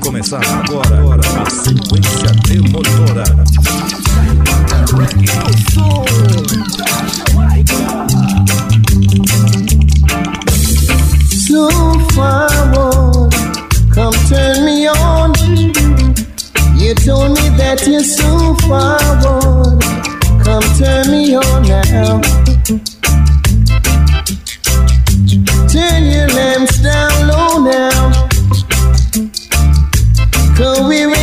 começar agora, agora a sequência demolidora. So forward, come turn me on. You told me that you're so forward, come turn me on now. Turn your lamps down Cause we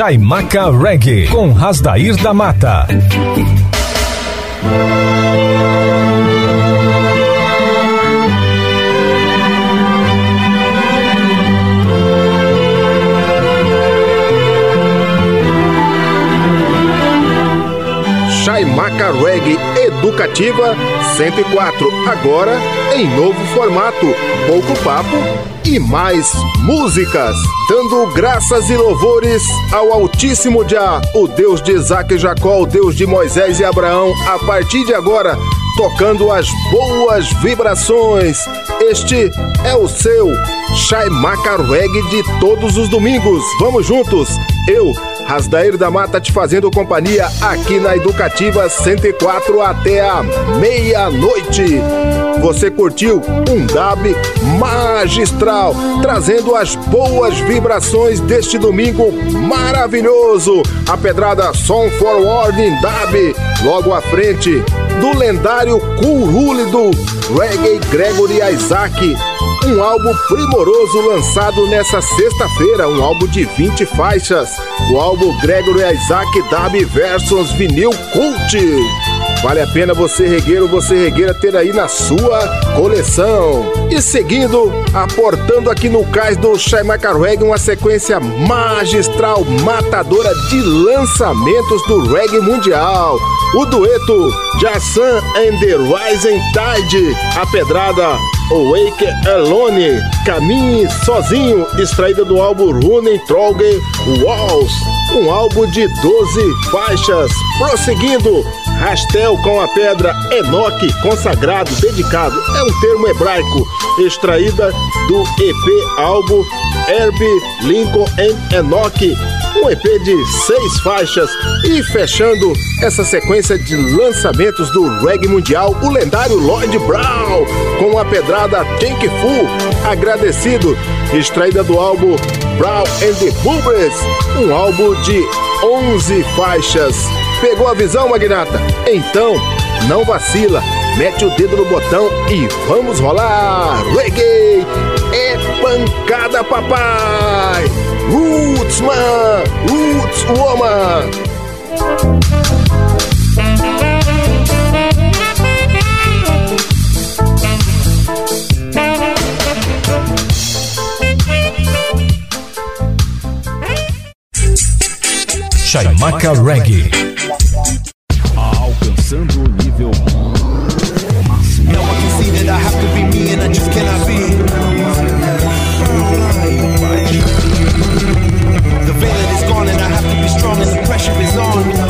Chaimaca Reggae, com Rasdair da Mata. Chaimaca Reggae Educativa 104, agora em novo formato, pouco papo e mais músicas, dando graças e louvores ao Altíssimo Jah, o Deus de Isaac e Jacó, o Deus de Moisés e Abraão, a partir de agora, tocando as boas vibrações. Este é o seu Chaimaca Reggae de todos os domingos. Vamos juntos, eu, Rasdair da Mata te fazendo companhia aqui na Educativa 104 até a meia-noite. Você curtiu um DAB magistral, trazendo as boas vibrações deste domingo maravilhoso. A pedrada Song Forward in DAB, logo à frente do lendário Curule do Reggae Gregory Isaac um álbum primoroso lançado nessa sexta-feira, um álbum de 20 faixas, o álbum Gregory Isaac Dab Versus Vinil Cult. Vale a pena você regueiro, você regueira ter aí na sua coleção. E seguindo, aportando aqui no cais do Shaimaka Reggae uma sequência magistral, matadora de lançamentos do reggae mundial. O dueto Jassan and the Rising Tide, a pedrada Awake Alone, Caminhe Sozinho, extraída do álbum Running Trollgay Walls, um álbum de 12 faixas. Prosseguindo, Rastel com a pedra Enoque consagrado, dedicado, é um termo hebraico, extraída do EP álbum Herb Lincoln and Enoque, um EP de seis faixas. E fechando essa sequência de lançamentos do reggae mundial, o lendário Lloyd Brown com a pedrada Thank Full, agradecido, extraída do álbum Brown and the Bubbles, um álbum de 11 faixas. Pegou a visão, Magnata? Então, não vacila, mete o dedo no botão e vamos rolar! Reggae é pancada, papai! Roots Man, Roots Woman! Chaimaca Reggae. Alcançando o nível. Now I can see that I have to be me and I just cannot be. The veil is gone and I have to be strong and the pressure is on.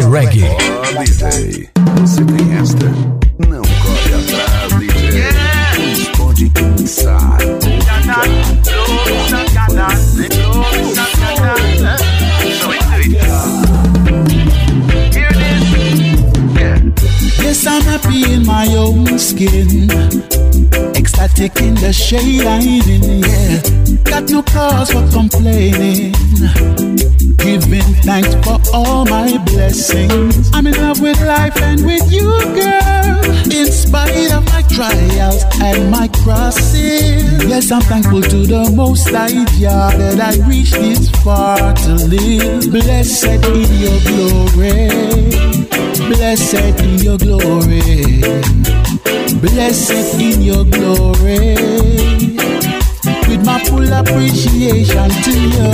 Reggae. Jah that I reached this far to live. Blessed in your glory. Blessed in your glory. Blessed in your glory. With my full appreciation to you.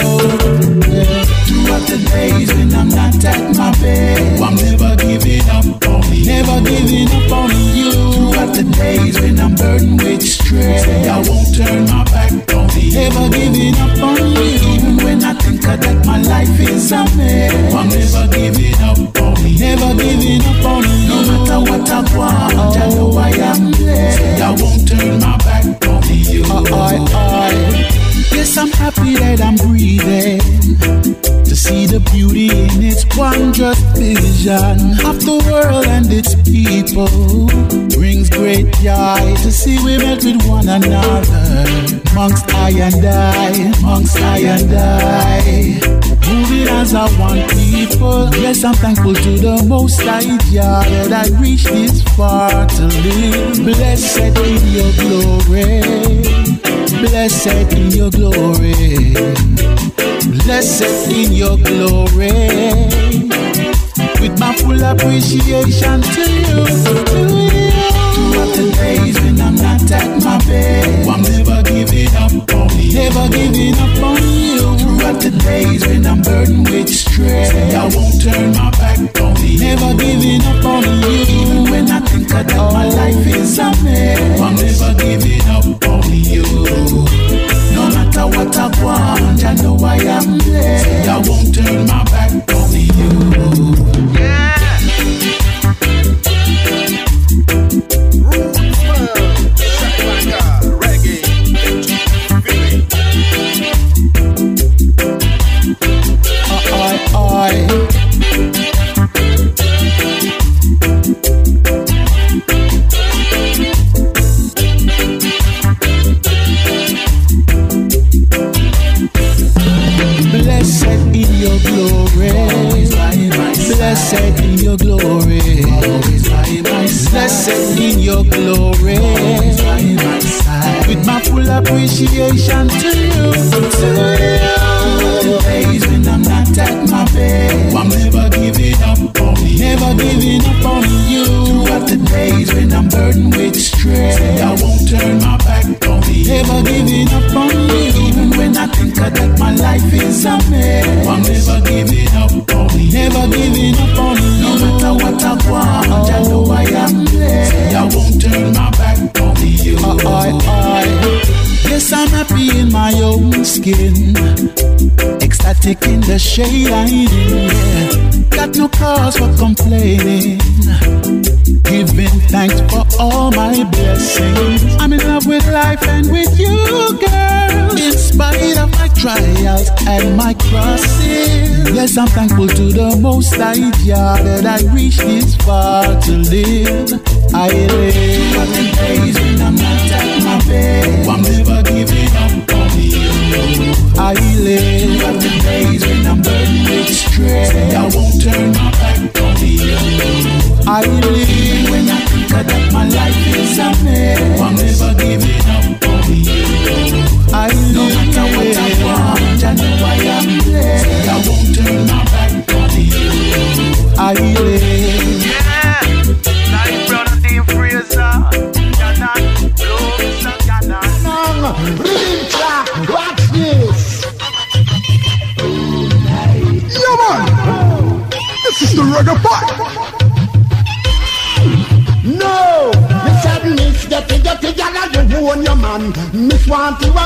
Yeah. Throughout the days when I'm not at my best, I'm never giving up on you. Never giving up on you. Throughout the days when I'm burdened with stress, I won't turn my back Never giving up on you. Even when I think that my life is a mess, I'm never giving up on you. Never giving up on you. No matter what I want, I know I am blessed. I won't turn my back on you. I, I, Yes, I'm happy that I'm breathing to see the beauty in its wondrous vision of the world and its people. Brings great joy to see we I and I, amongst I and I. Moving as I want people. Yes, I'm thankful to the Most High Jah that I reached this far to live. Blessed in your glory. Blessed in your glory. Blessed in your glory. With my full appreciation to you. To you. Throughout the days when I'm not at my best, I'm never giving up on you. Never giving up on you. Throughout the days when I'm burdened with stress, I won't turn my back on you. Never giving up on you. Even when I think that my life is a mess, I'm never giving up on you. No matter what I want, I know I am blessed. I won't turn my back on you. Shade. Got no cause for complaining. Giving thanks for all my blessings. I'm in love with life and with you, girl. In spite of my trials and my crosses. Yes, I'm thankful to the Most High Jah that I reached this far to live. I live on the days when I'm not at my best. I'm never giving up on you. I live burdened. I won't turn my back on you. I live when I think that my life is a mess.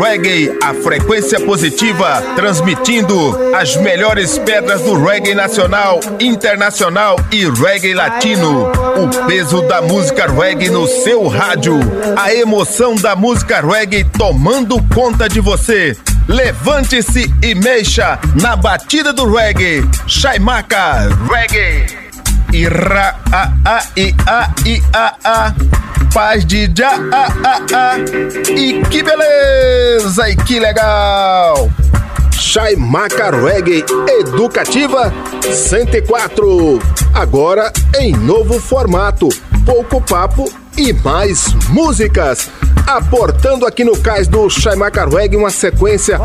Reggae, a frequência positiva, transmitindo as melhores pedras do reggae nacional, internacional e reggae latino. O peso da música reggae no seu rádio. A emoção da música reggae tomando conta de você. Levante-se e mexa na batida do reggae. Chaimaca Reggae. Ira a a i a i a a paz de já a a a e que beleza e que legal. Chaimaca Reggae Educativa 104 agora em novo formato pouco papo e mais músicas. Aportando aqui no cais do Chaimaca Reggae uma sequência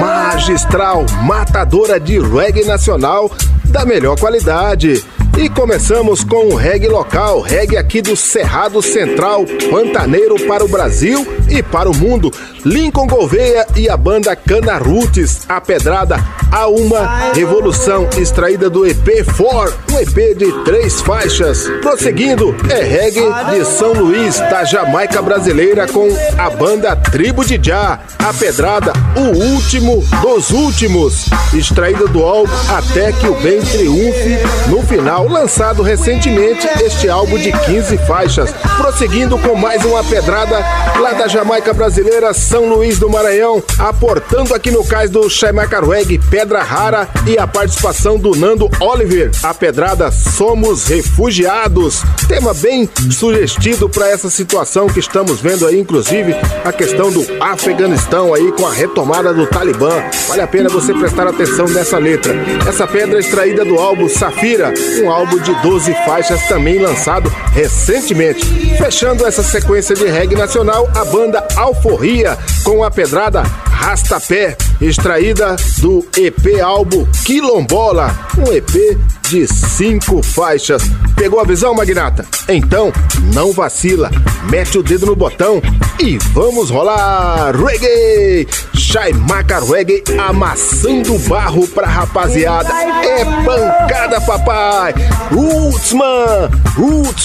magistral matadora de reggae nacional da melhor qualidade e começamos com o reggae local, reggae aqui do Cerrado Central, pantaneiro para o Brasil e para o mundo. Lincoln Gouveia e a banda Cana Roots, a pedrada a uma revolução extraída do EP4, um EP de três faixas. Prosseguindo, é reggae de São Luís, da Jamaica brasileira, com a banda Tribo de Já, a pedrada O Último dos Últimos, extraída do álbum Até que o Bem Triunfe no final lançado recentemente este álbum de 15 faixas. Prosseguindo com mais uma pedrada lá da Jamaica brasileira, São Luís do Maranhão, aportando aqui no cais do Chaimaca Reggae, Pedra Rara e a participação do Nando Oliver. A pedrada Somos Refugiados. Tema bem sugestivo para essa situação que estamos vendo aí, inclusive a questão do Afeganistão aí com a retomada do Talibã. Vale a pena você prestar atenção nessa letra. Essa pedra extraída do álbum Safira, um álbum de 12 faixas também lançado recentemente. Fechando essa sequência de reggae nacional, a banda Alforria com a pedrada Rastapé, extraída do EP álbum Quilombola, um EP de cinco faixas. Pegou a visão, Magnata? Então, não vacila, mete o dedo no botão e vamos rolar reggae! Chaimaca Reggae amassando barro pra rapaziada. É pancada, papai! Roots, man! Roots,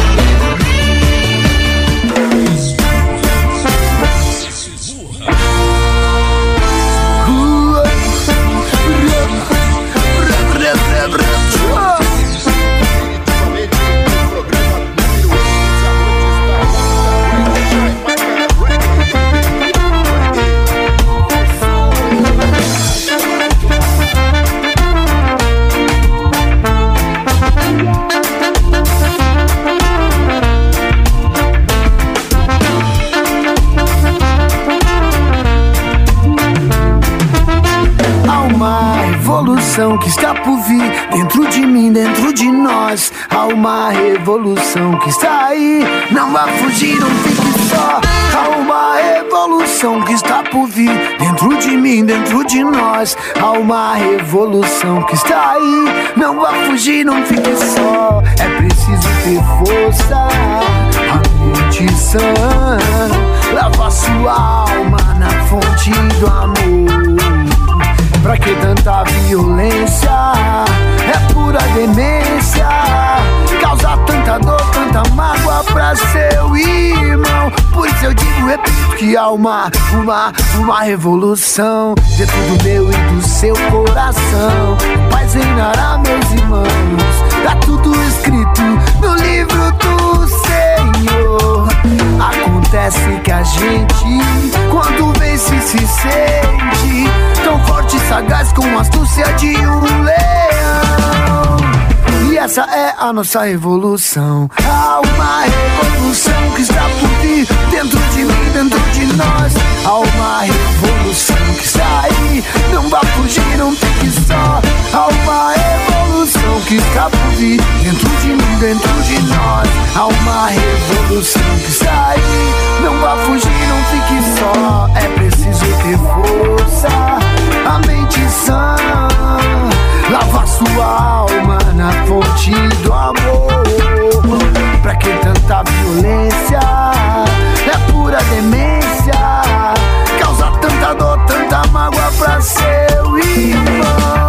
Que está por vir dentro de mim, dentro de nós. Há uma revolução que está aí, não vá fugir, não fique só. Há uma revolução que está por vir dentro de mim, dentro de nós. Há uma revolução que está aí, não vá fugir, não fique só. É preciso ter força, a sã, lavar sua alma na fonte do amor. Pra que tanta violência? É pura demência. Causa tanta dor, tanta mágoa pra seu irmão. Por isso eu digo, repito que há uma, uma, uma revolução dentro do meu e do seu coração. Paz reinará, meus irmãos. Tá tudo escrito no livro do Senhor. Acontece que a gente, quando vence, se sente tão forte e sagaz com astúcia de um leão. E essa é a nossa revolução. Há uma revolução que está por vir dentro de mim, dentro de nós. Há uma revolução que está aí. Não vá fugir, não fique só. Há uma revolução que está por vir dentro de mim, dentro de nós. Há uma revolução que está aí. É preciso ter força, a mente sã. Lavar sua alma na fonte do amor. Pra que tanta violência? É pura demência. Causa tanta dor, tanta mágoa pra seu irmão.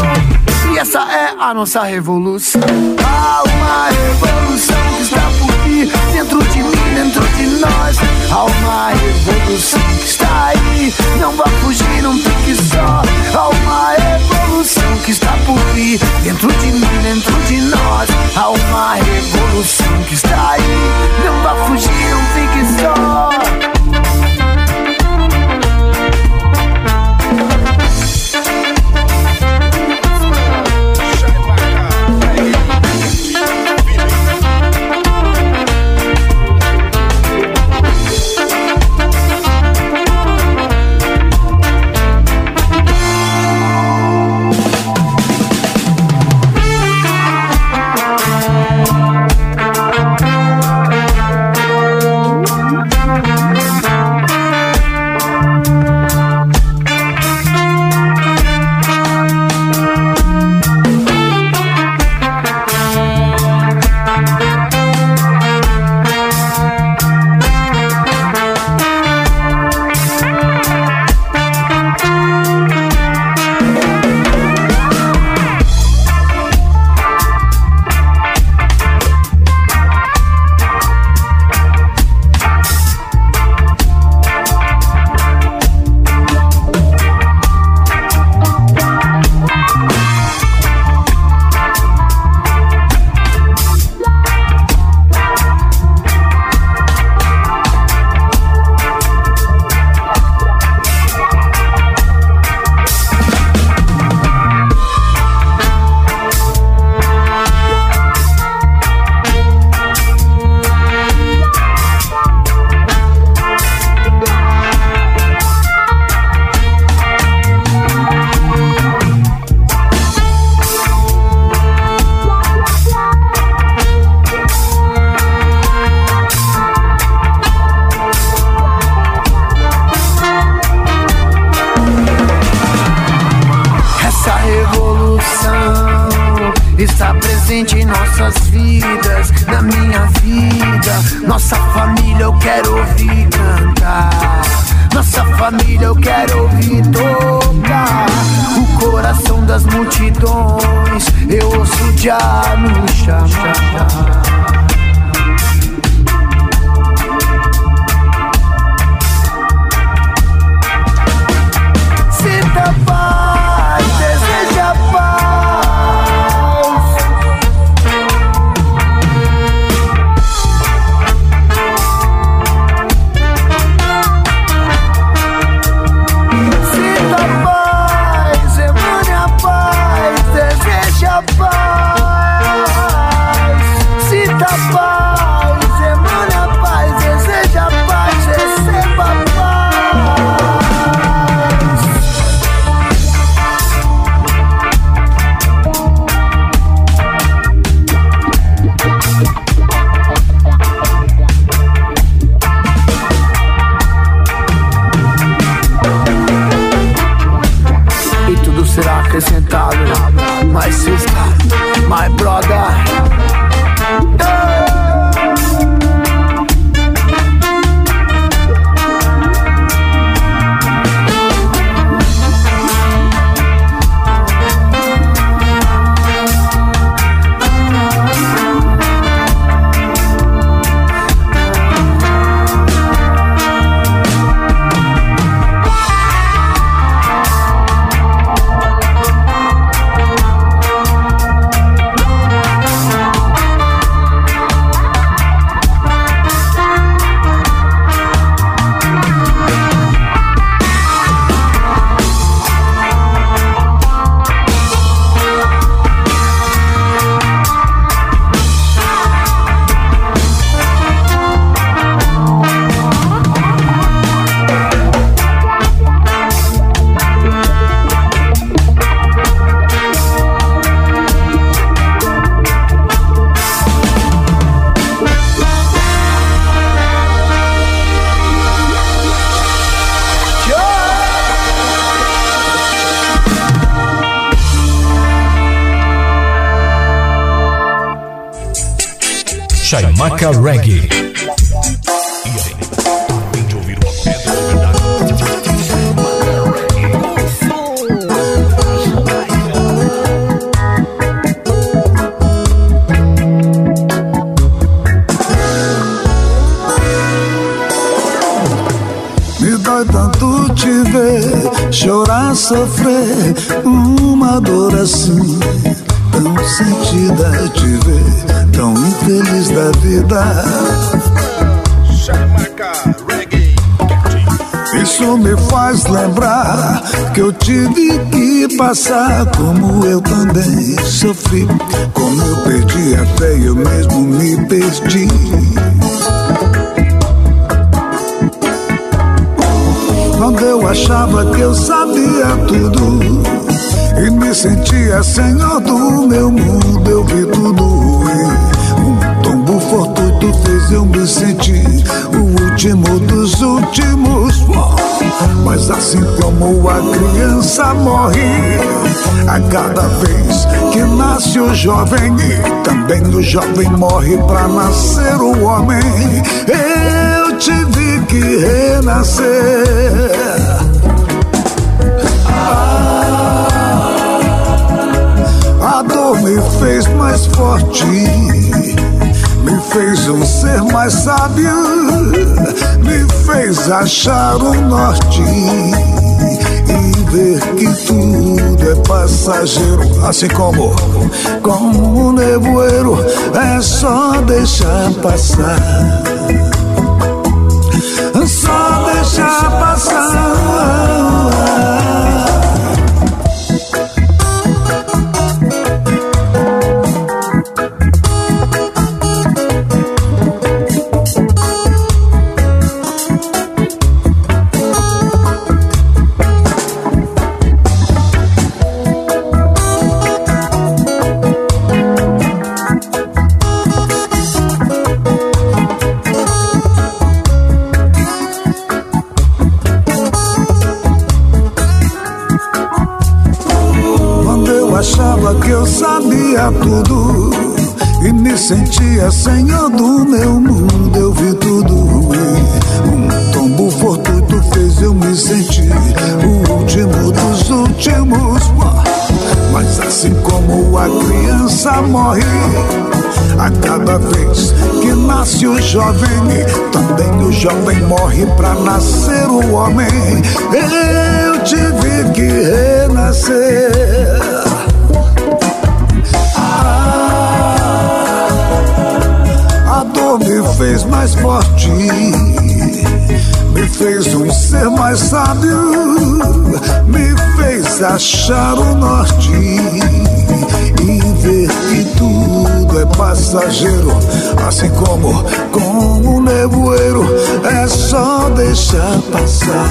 E essa é a nossa revolução. Há uma revolução que está por vir dentro de mim, dentro de nós. Há uma revolução que está aí. Não vá fugir, não fique só. Há uma revolução que está por vir dentro de mim, dentro de nós. Há uma revolução que está aí. Não vá fugir, não fique só. Jovem, também o jovem morre para nascer o homem. Eu tive que renascer. A dor me fez mais forte, me fez um ser mais sábio, me fez achar o norte ver que tudo é passageiro, assim como como um nevoeiro é só deixar passar, sentia senhor do meu mundo, eu vi tudo. E um tombo fortuito fez eu me sentir o último dos últimos. Mas assim como a criança morre, a cada vez que nasce o jovem, também o jovem morre para nascer o homem. Eu tive que renascer. Fez mais forte, me fez um ser mais sábio, me fez achar o norte. E ver que tudo é passageiro, assim como como um nevoeiro é só deixar passar.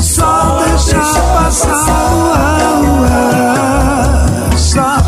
Só deixar passar, só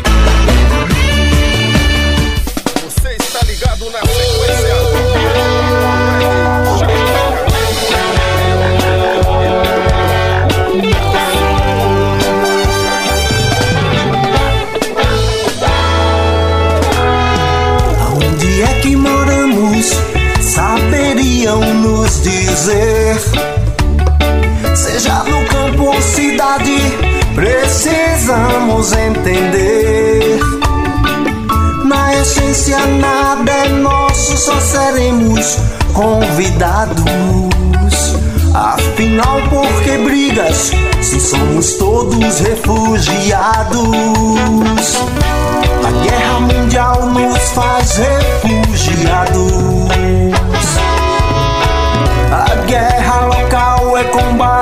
Ou cidade, precisamos entender. Na essência, nada é nosso, só seremos convidados. Afinal, por que brigas se somos todos refugiados? A guerra mundial nos faz refugiados. A guerra local é combater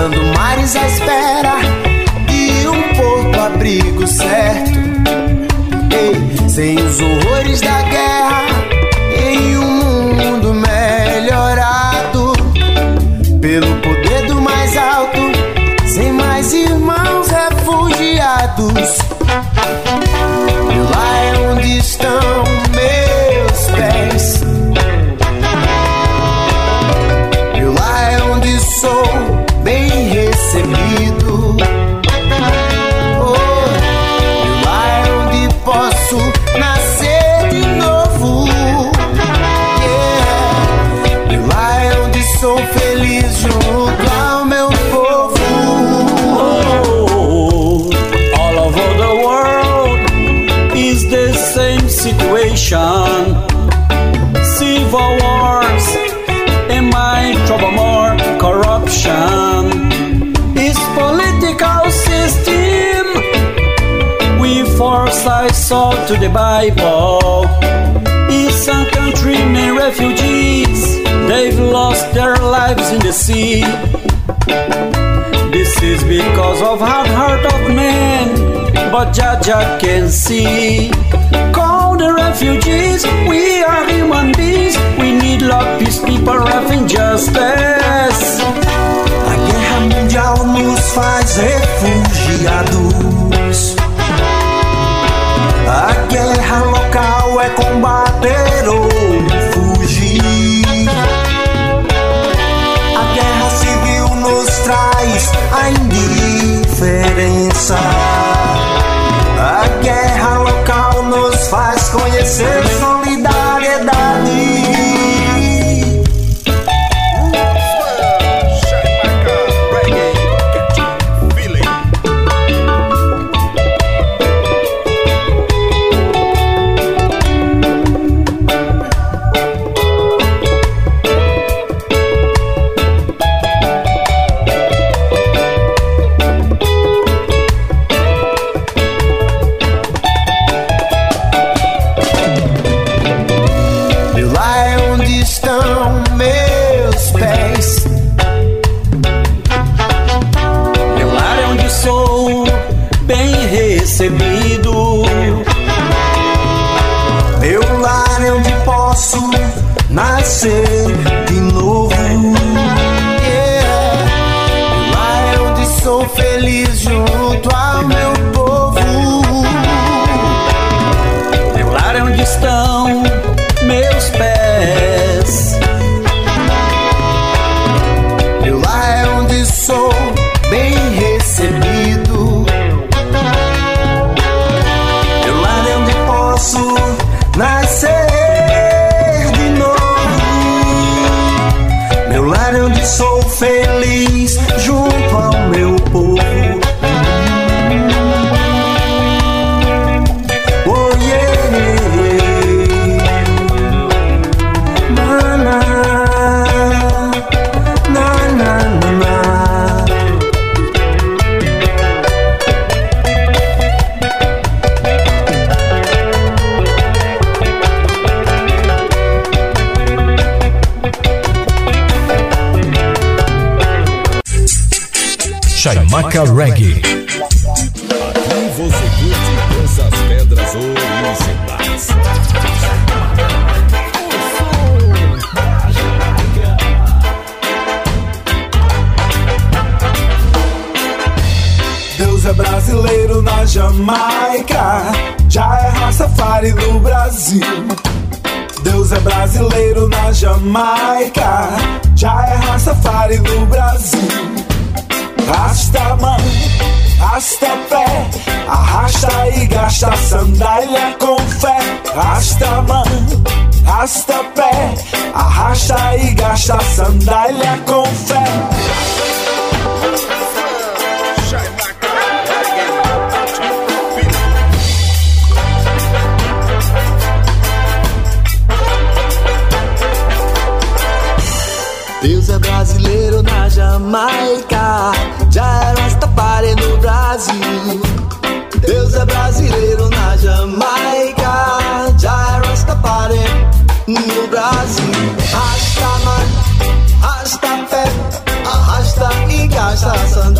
cruzando mares à espera de um porto abrigo certo. Ei, sem os horrores da guerra, em um mundo melhorado pelo poder do mais alto, sem mais irmãos refugiados. To the Bible. Is some country many refugees. They've lost their lives in the sea. This is because of hard heart of man, but Jaja can see. Call the refugees, we are human beings. We need love, peace, people, wrath, and justice. A guerra mundial nos faz refugiados. Guerra local é combater ou fugir. A guerra civil nos traz a indiferença. Chaimaca Reggae. Aqui você curte essas pedras originais. Deus é brasileiro na Jamaica, já é Rastafari no Brasil. Deus é brasileiro na Jamaica, já é Rastafari no Brasil. Rasta mão, rasta pé, arrasta e gasta sandália com fé. Rasta mão, rasta pé, arrasta e gasta sandália com fé. Deus é brasileiro na Jamaica, Rastafari no Brasil. Deus é brasileiro na Jamaica, já é no Brasil. Rasta man, rasta pé, arrasta e gasta smoke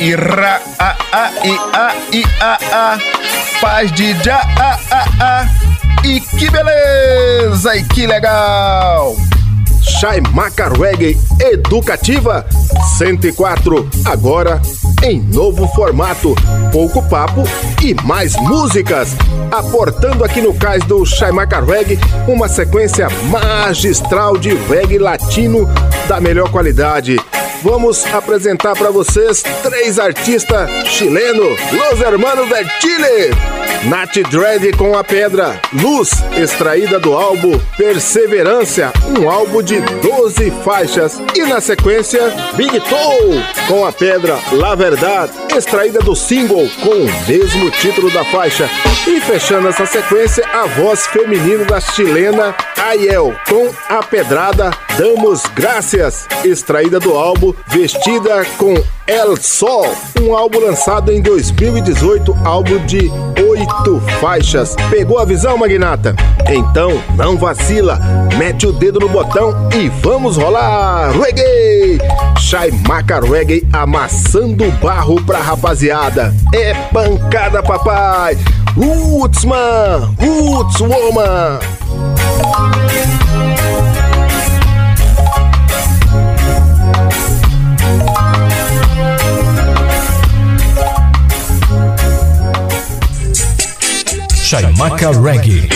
Ira, a, a, i, a, i, a, a. Paz de já, a, a, a. E que beleza, e que legal! Chaimaca Reggae Educativa 104, agora em novo formato, pouco papo e mais músicas, aportando aqui no cais do Chaimaca Reggae uma sequência magistral de reggae latino da melhor qualidade vamos apresentar para vocês três artistas chilenos, Los Hermanos del Chile. Nat Dread com a pedra, Luz, extraída do álbum Perseverança, um álbum de 12 faixas. E na sequência, Big Toe com a pedra La Verdade, extraída do single com o mesmo título da faixa. E fechando essa sequência, a voz feminina da chilena Ayel com a pedrada Damos Graças, extraída do álbum Vestida com El Sol, um álbum lançado em 2018, álbum de oito faixas. Pegou a visão, Magnata? Então não vacila, mete o dedo no botão e vamos rolar reggae! Shai Maca Reggae amassando barro pra rapaziada. É pancada, papai! Roots, man! Chaimaca Reggae.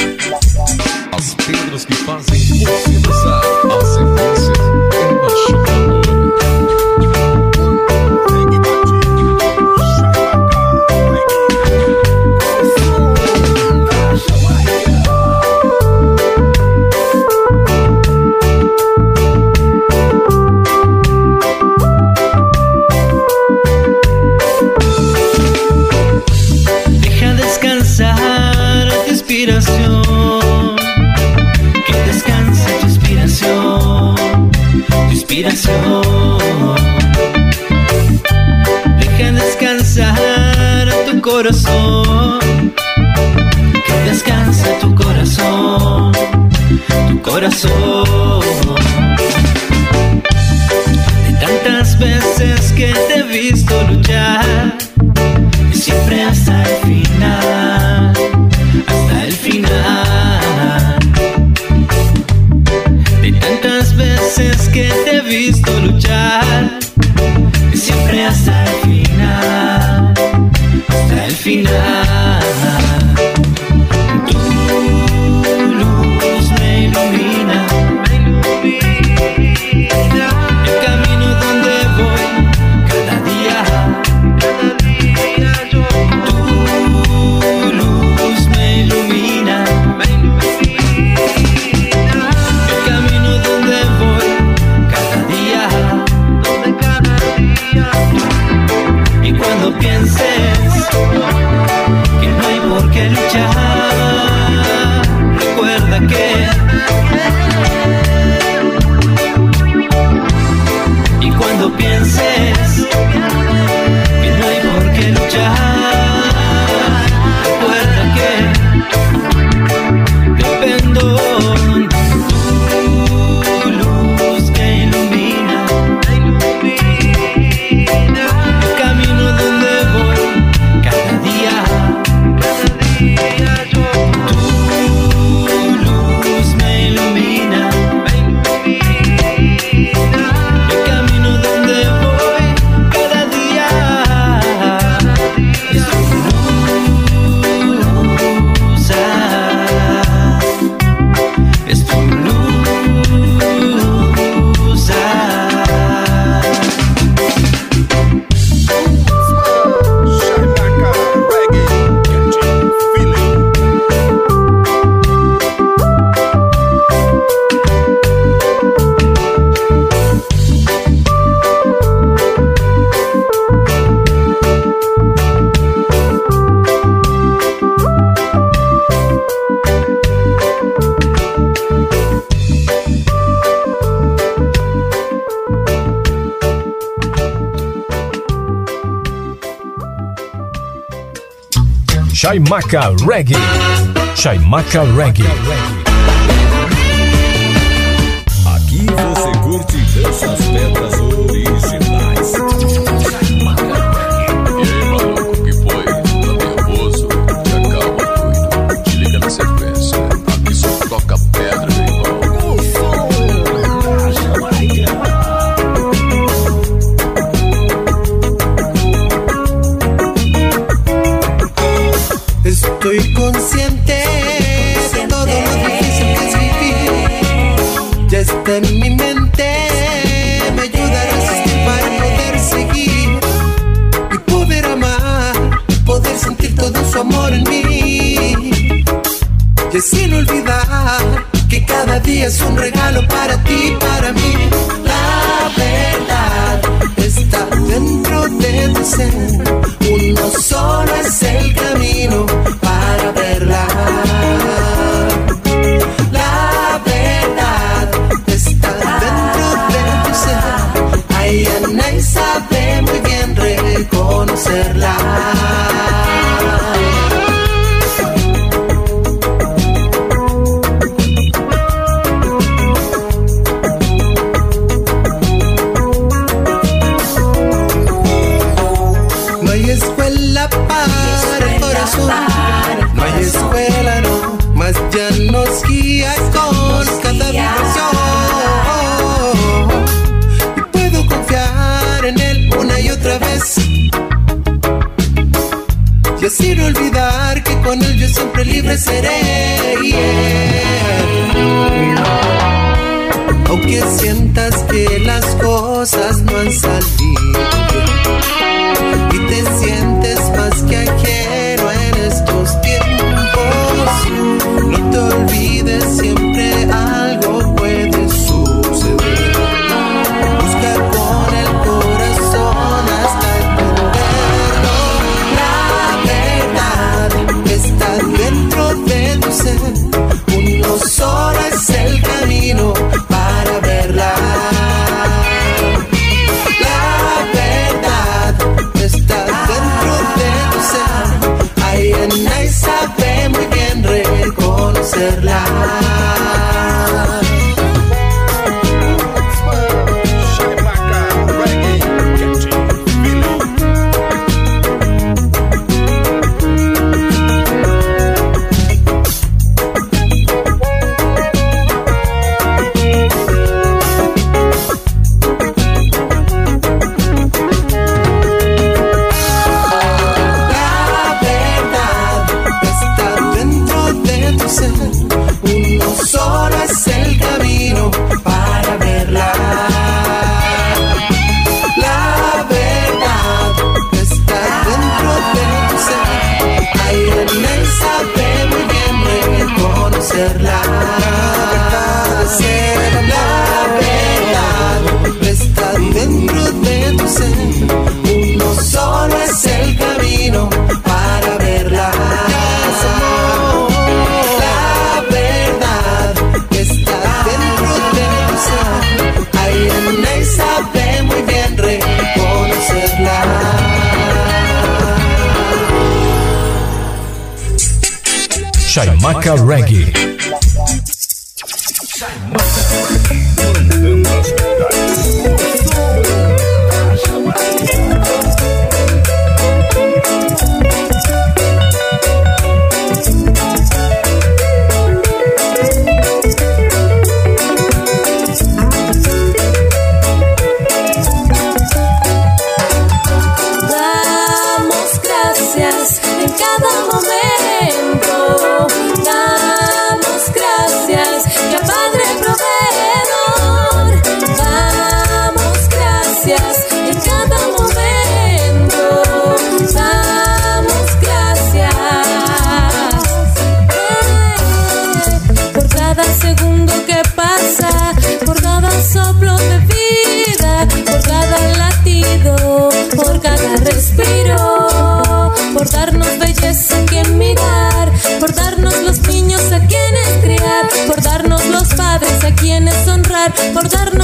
As pedras que fazem você dançar. A sequência é Deja descansar tu corazón. Que descansa tu corazón, tu corazón. De tantas veces que te he visto luchar, siempre hasta el final, visto luchar siempre hasta el final, hasta el final. Chaimaca Reggae. Chaimaca Reggae. Aqui você curte danças pedras su amor en mí. Y sin olvidar que cada día es un regalo para ti, para mí. siempre libre seré. Aunque sientas que las cosas no han salido y te sientes más que ajeno en estos tiempos, no te olvides siempre Chaimaca Reggae. por darnos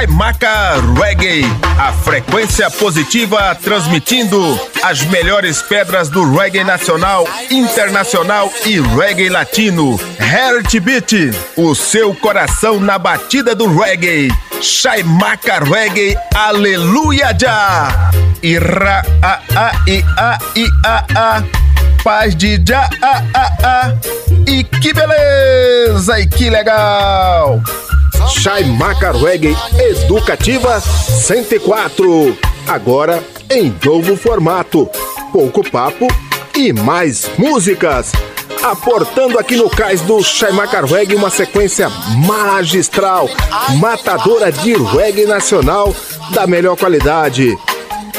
Com Chaimaca Reggae, a frequência positiva transmitindo as melhores pedras do reggae nacional, internacional e reggae latino. Heartbeat, o seu coração na batida do reggae. Chaimaca Reggae, aleluia já! Ira a a i a i a a paz de já a a a e que beleza e que legal! Chaimaca Reggae Educativa 104. Agora em novo formato. Pouco papo e mais músicas. Aportando aqui no cais do Chaimaca Reggae uma sequência magistral, matadora de reggae nacional da melhor qualidade.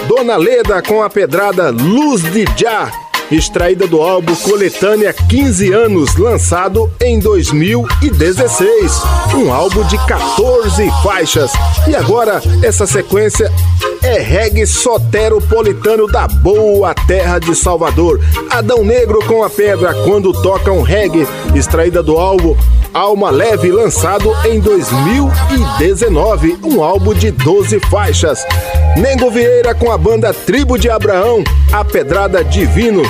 Dona Leda com a pedrada Luz de Já, extraída do álbum Coletânea 15 anos, lançado em 2016. Um álbum de 14 faixas. E agora essa sequência é reggae soteropolitano da boa terra de Salvador. Adão Negro com a pedra quando toca um reggae, extraída do álbum Alma Leve, lançado em 2019, um álbum de 12 faixas. Nego Vieira com a banda Tribo de Abraão, A Pedrada Divino,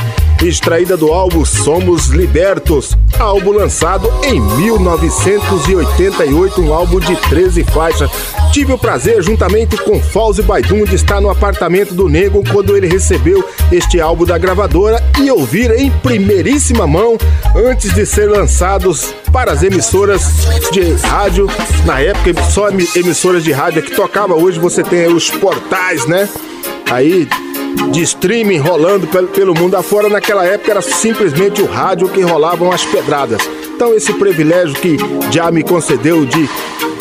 extraída do álbum Somos Libertos, álbum lançado em 1988, um álbum de 13 faixas. Tive o prazer, juntamente com Fauzi Baidun, de estar no apartamento do Nego quando ele recebeu este álbum da gravadora e ouvir em primeiríssima mão antes de ser lançados para as emissoras de rádio. Na época, só emissoras de rádio que tocava. Hoje você tem os portais, né? Aí de streaming rolando pelo, mundo afora. Naquela época era simplesmente o rádio que rolavam as pedradas. Então esse privilégio que já me concedeu de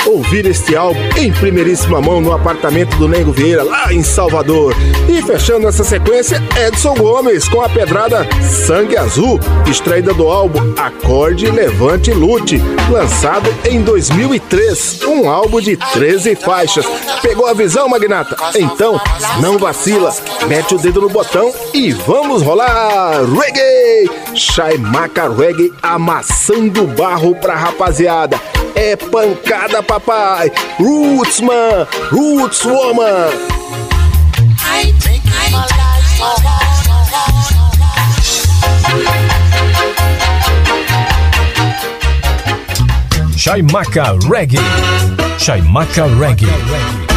ouvir este álbum em primeiríssima mão no apartamento do Nego Vieira, lá em Salvador. E fechando essa sequência, Edson Gomes com a pedrada Sangue Azul, extraída do álbum Acorde, Levante Lute, lançado em 2003. Um álbum de 13 faixas. Pegou a visão, Magnata? Então, não vacila, mete o dedo no botão e vamos rolar reggae! Chaimaca Reggae amassando barro pra rapaziada. É pancada, papai! Roots, man! Roots, woman! Chaimaca Reggae. Chaimaca Reggae.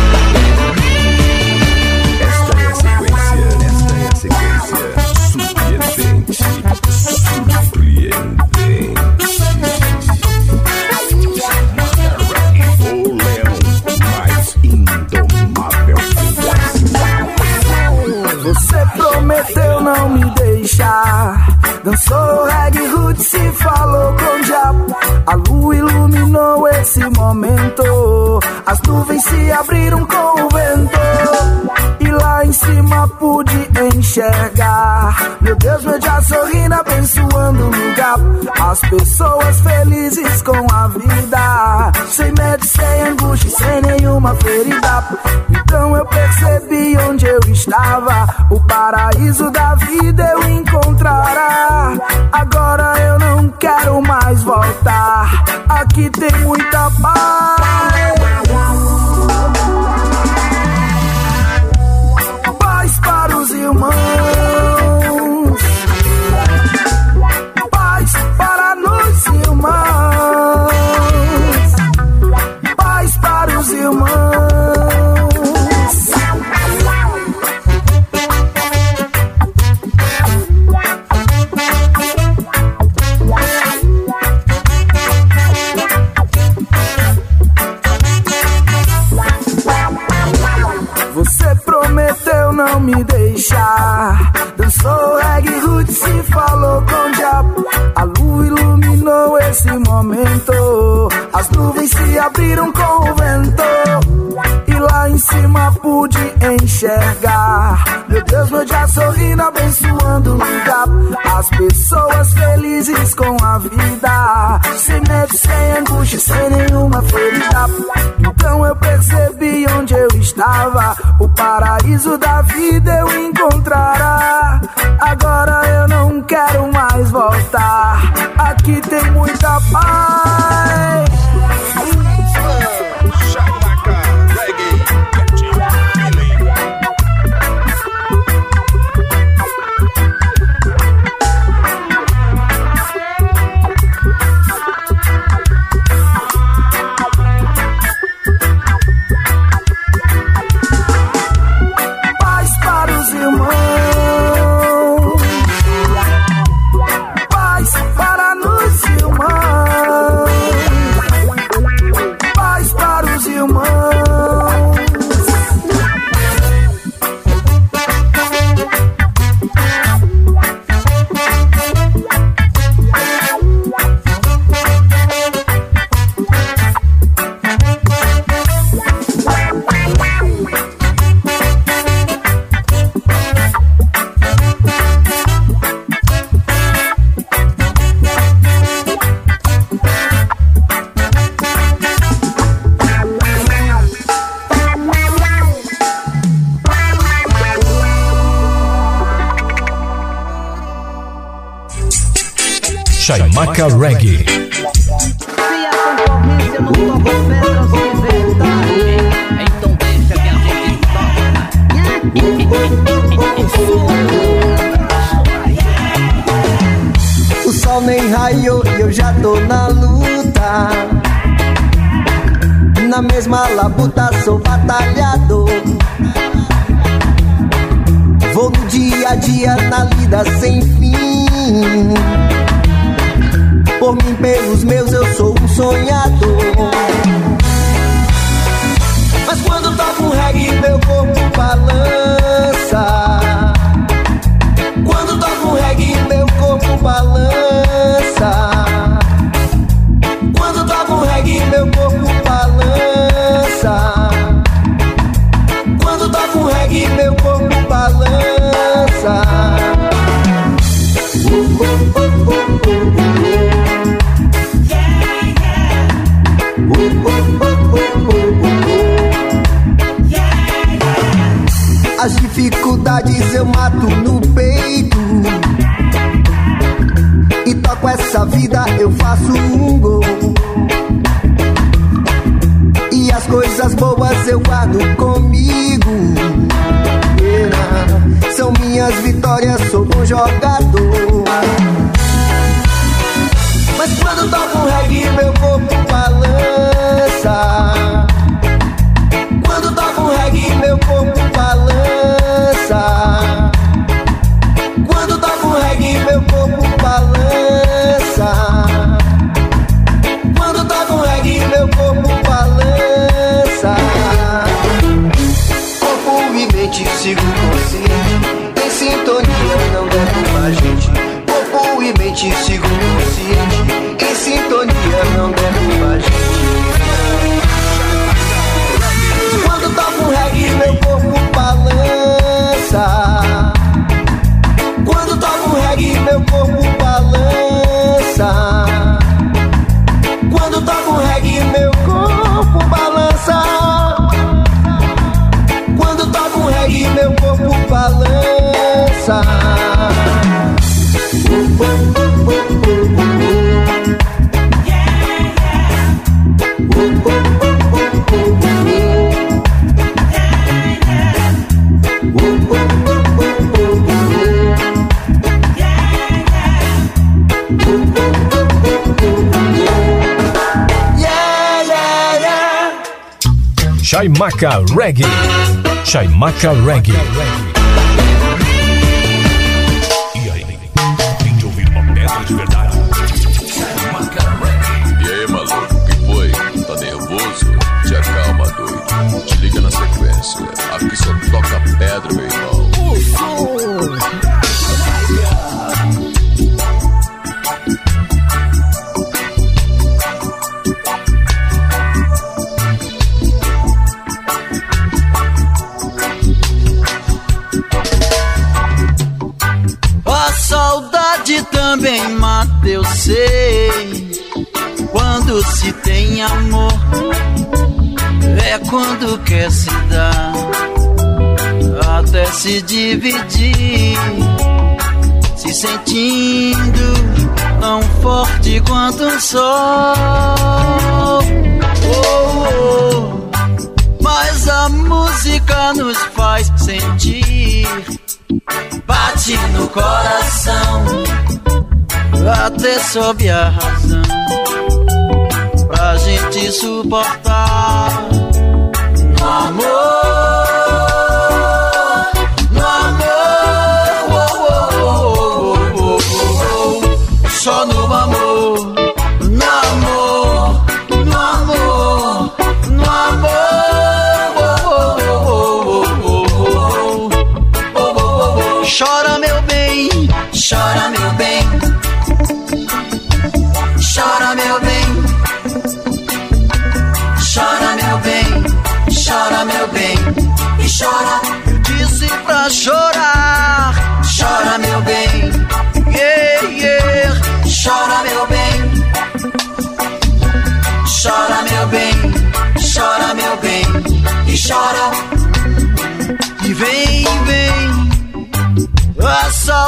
Não me deixar. Dançou reggae roots e falou com diabo. A lua iluminou esse momento. As nuvens se abriram com o vento. E lá em cima pude enxergar. Meu Deus, meu já sorrindo, abençoando o lugar. As pessoas felizes com a vida. Sem medo, sem angústia, sem nenhuma ferida. Então eu percebi onde eu estava. O paraíso da vida eu encontrará. Agora eu não quero mais voltar. Aqui tem muita. Paz irmãos. Paz para nós irmãos. Paz para os irmãos. Você prometeu não me deixar. Dançou reggae roots e falou com diabo. A lua iluminou esse momento. As nuvens se abriram com o vento. Lá em cima pude enxergar. Meu Deus, meu já sorrindo, abençoando o lugar. As pessoas felizes com a vida. Sem medo, sem angústia, sem nenhuma ferida. Então eu percebi onde eu estava. O paraíso da vida eu encontrará. Agora eu não quero mais voltar. Aqui tem muita. Paz a gente O sol nem raiou e eu já tô na luta. Na mesma labuta sou batalhador. Vou no dia a dia na lida sem fim. Por mim, pelos meus, eu sou um sonhador. Mas quando toco um reggae, meu corpo balança. Dificuldades eu mato no peito. E toco essa vida, eu faço um gol. E as coisas boas eu guardo comigo. São minhas vitórias, sou bom jogador. Mas quando toco um reggae, meu corpo Chaimaca Reggae. Chaimaca Reggae. E aí, fim de ouvir uma pedra de verdade? E aí, maluco, que foi? Tá nervoso? Te acalma, doido. Te liga na sequência. Aqui só toca pedra, meu irmão. Saudade também mata, eu sei. Quando se tem amor, é quando quer se dar, até se dividir, se sentindo tão forte quanto um sol. Oh, oh. Mas a música nos faz sentir bate no coração, até sob a razão, pra gente suportar. No amor,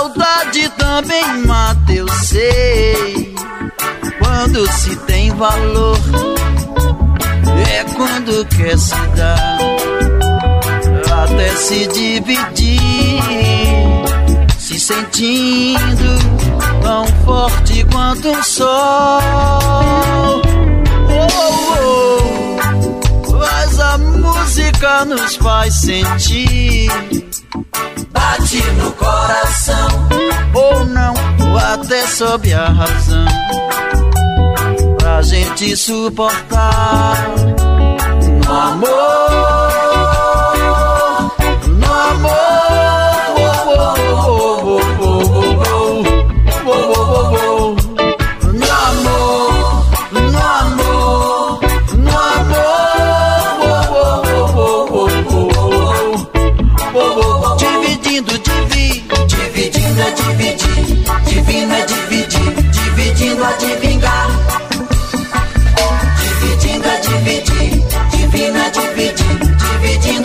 saudade também mata, eu sei. Quando se tem valor, é quando quer se dar, até se dividir, se sentindo tão forte quanto um sol. Oh, oh, mas a música nos faz sentir. Bate no coração, ou não, ou até sob a razão pra gente suportar. No amor,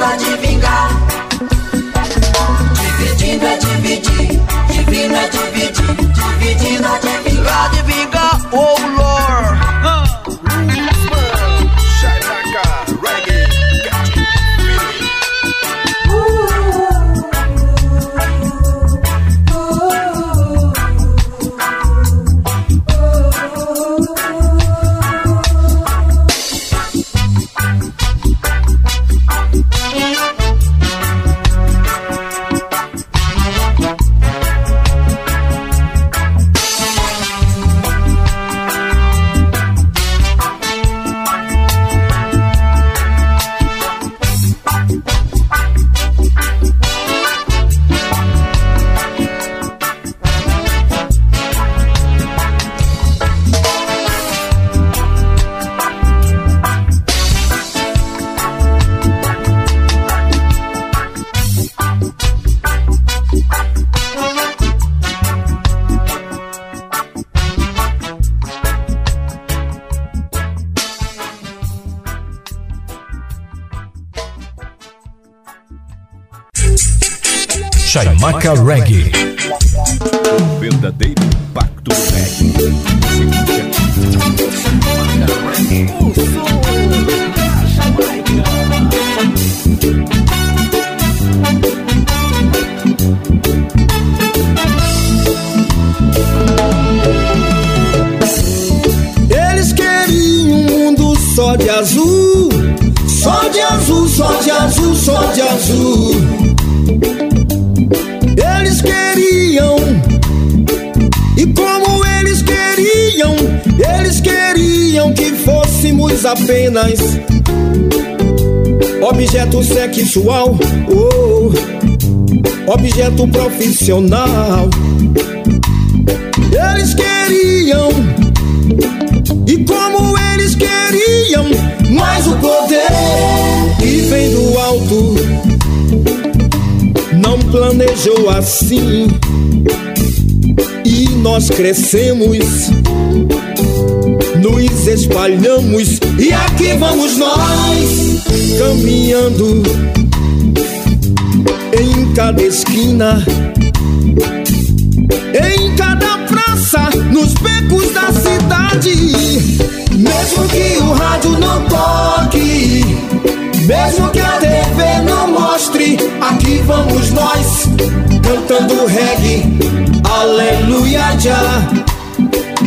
dividindo a divingar. Dividindo a dividir, divino a dividir, Chaimaca Reggae. O verdadeiro impacto do reggae. Eles queriam um mundo só de azul, só de azul, só de azul, só de azul. Apenas objeto sexual, oh, objeto profissional. Eles queriam, e como eles queriam, mas o poder que vem do alto não planejou assim. E nós crescemos, nos espalhamos, e aqui vamos nós caminhando em cada esquina, em cada praça, nos becos da cidade. Mesmo que o rádio não toque, mesmo que a TV não mostre, aqui vamos nós cantando reggae, aleluia já.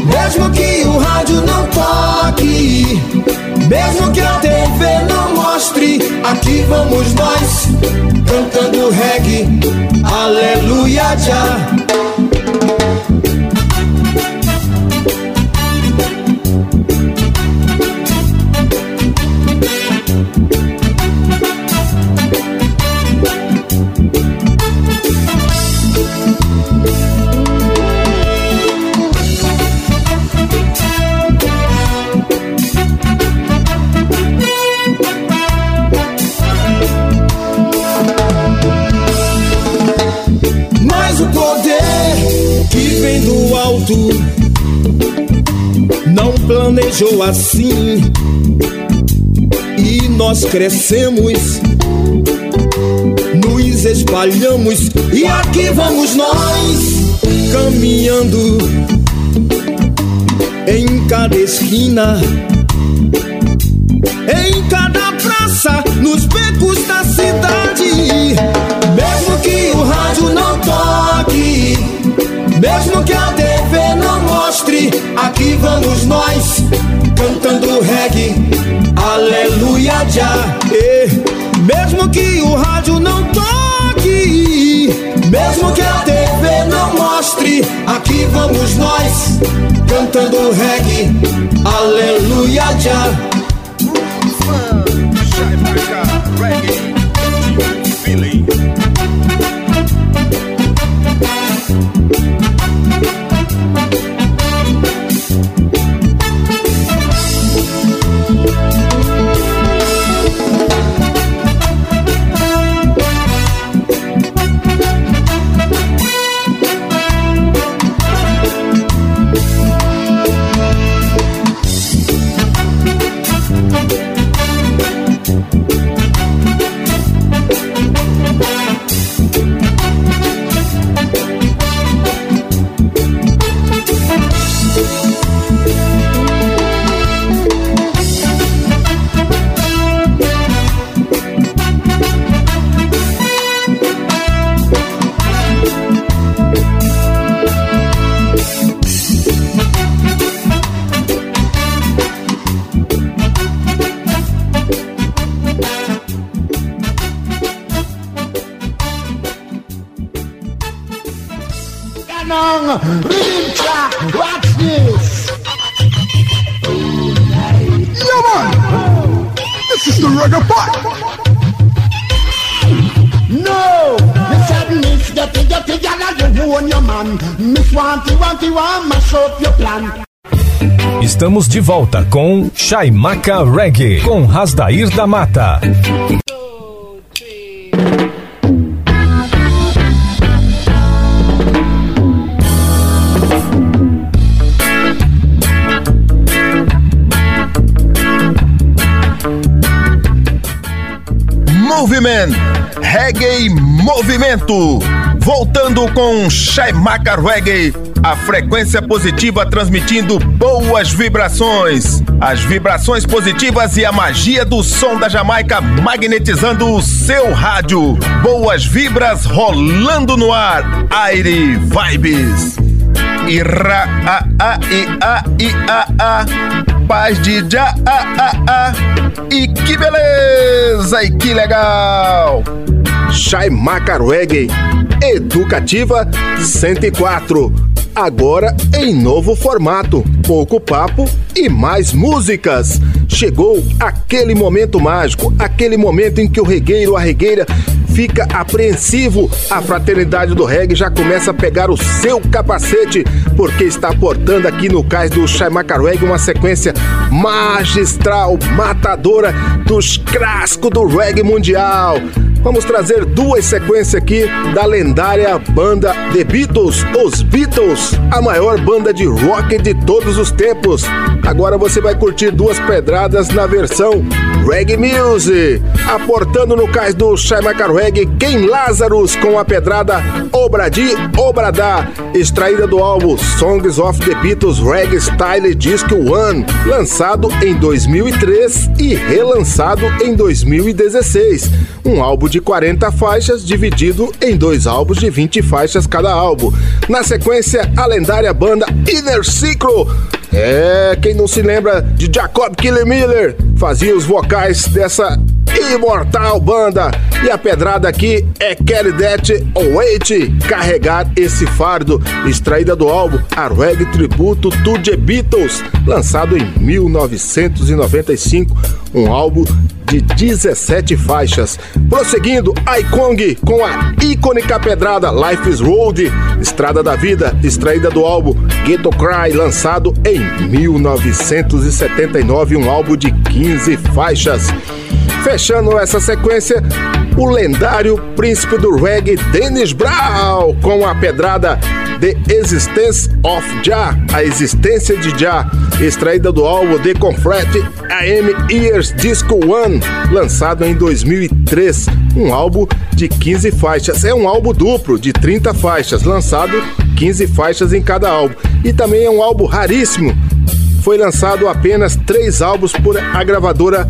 Mesmo que o rádio não toque, mesmo que a TV não mostre, aqui vamos nós cantando reggae, aleluia já. Planejou assim. E nós crescemos, nos espalhamos, e aqui vamos nós caminhando em cada esquina, em cada praça, nos becos da cidade. Mesmo que o rádio não toque, mesmo que a TV não mostre, aqui vamos reggae. Aleluia, já. mesmo que o rádio não toque, mesmo que a TV não mostre, aqui vamos nós cantando reggae. Aleluia, já. Canon Estamos de volta com Chaimaca Reggae, com Rasdair da Mata. Moviment, Reggae Movimento. Voltando com Chaimaca Reggae, a frequência positiva transmitindo boas vibrações. As vibrações positivas e a magia do som da Jamaica magnetizando o seu rádio. Boas vibras rolando no ar. Aire Vibes. Ira a a i a i a a paz de já a a a e que beleza e que legal Chaimaca Reggae Educativa 104 Agora em novo formato, pouco papo e mais músicas. Chegou aquele momento mágico, aquele momento em que o regueiro, a regueira fica apreensivo. A fraternidade do reggae já começa a pegar o seu capacete, porque está portando aqui no cais do Chaimaca Reggae uma sequência magistral, matadora dos crascos do reggae mundial. Vamos trazer duas sequências aqui da lendária banda The Beatles, os Beatles, a maior banda de rock de todos os tempos. Agora você vai curtir duas pedradas na versão Reggae Music, aportando no cais do Chaimaca Reggae Ken Lazarus com a pedrada Obradi Obradá, extraída do álbum Songs of the Beatles Reggae Style Disc One, lançado em 2003 e relançado em 2016. Um álbum de 40 faixas dividido em dois álbuns de 20 faixas cada álbum. Na sequência, a lendária banda Inner Ciclo. É, quem não se lembra de Jacob Killer Miller fazia os vocais dessa imortal banda. E a pedrada aqui é Kelly Det Wait carregar esse fardo, extraída do álbum A Reggae Tributo to The Beatles, lançado em 1995, um álbum de 17 faixas. Prosseguindo, Aikong com a icônica pedrada Life is Road, Estrada da Vida, extraída do álbum Ghetto Cry, lançado em 1979, um álbum de 15 faixas. Fechando essa sequência, o lendário príncipe do reggae Dennis Brown com a pedrada The Existence of Jah, a existência de Jah, extraída do álbum The Confrat AM Years Disco One, lançado em 2003, um álbum de 15 faixas. É um álbum duplo de 30 faixas, lançado 15 faixas em cada álbum. E também é um álbum raríssimo, foi lançado apenas três álbuns por a gravadora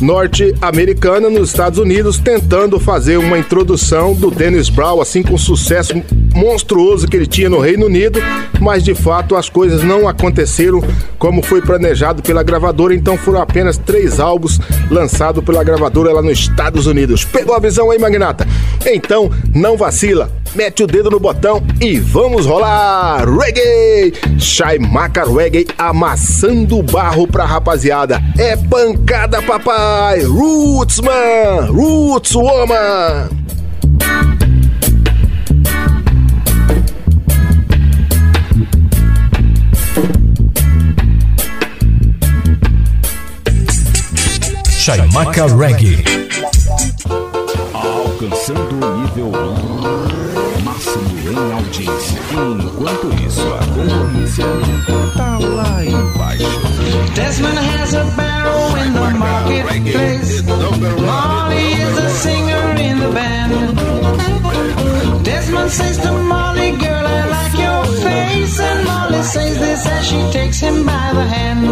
norte-americana nos Estados Unidos, tentando fazer uma introdução do Dennis Brown, assim com sucesso monstruoso que ele tinha no Reino Unido, mas de fato as coisas não aconteceram como foi planejado pela gravadora, então foram apenas três álbuns lançados pela gravadora lá nos Estados Unidos. Pegou a visão aí, Magnata? Então não vacila, mete o dedo no botão e vamos rolar! Reggae! Chaimaca Reggae amassando barro pra rapaziada. É pancada, papai! Roots, man! Roots, woman! Chaimaca Reggae. Alcançando o nível máximo em audiência. Enquanto isso, a concorrência tá lá embaixo. Desmond has a barrel in the marketplace. Molly is a singer in the band. Desmond says to Molly, girl, face. And Molly says this as she takes him by the hand.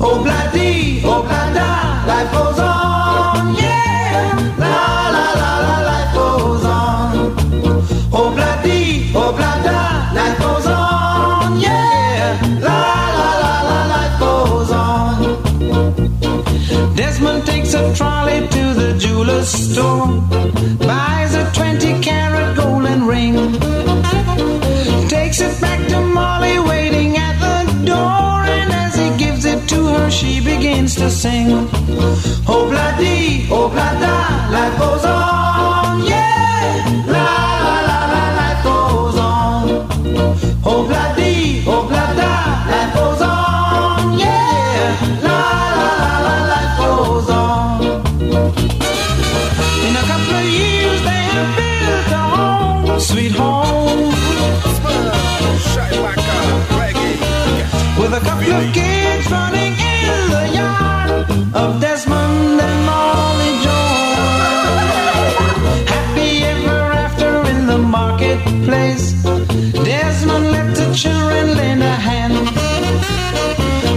Oh, bloody, oh, blada, life goes on, yeah. La, la, la, la, life goes on. Oh, bloody, oh, blada, life goes on, yeah. La, la, la, la, life goes on. Desmond takes a trolley to the jeweler's store, buys a 20 carat golden ring, she begins to sing. Oh, bloody, oh, blada, life goes on, yeah. La, la, la, la, life goes on. Oh, bloody, oh, blada, life goes on, yeah. La, la, la, la, life goes on. In a couple of years, they have built a home, sweet home. With a couple of kids running of Desmond and Molly Jones. Happy ever after in the marketplace. Desmond let the children lend a hand.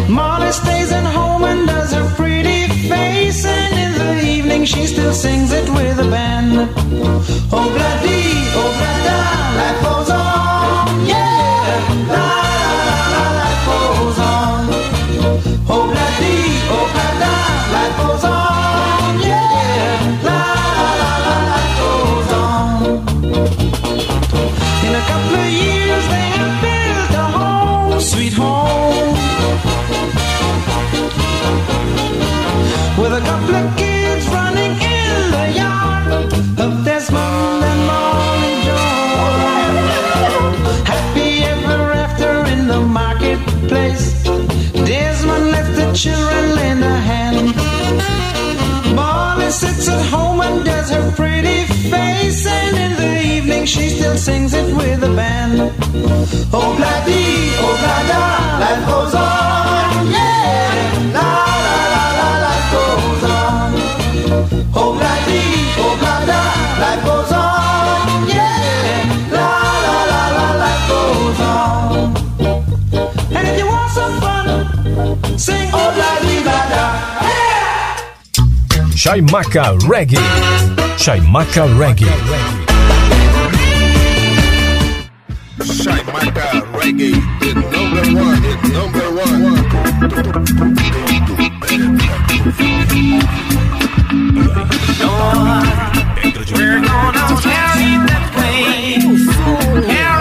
Molly stays at home and does her pretty face, and in the evening she still sings it with a band. Oh, bloody, oh, blada, does her pretty face, and in the evening she still sings it with a band. Oh, bloody, oh, blada, life goes on, Chaimaca Reggae. Chaimaca Reggae. Chaimaca Reggae, the number one, the number one. We're gonna carry that weight, carry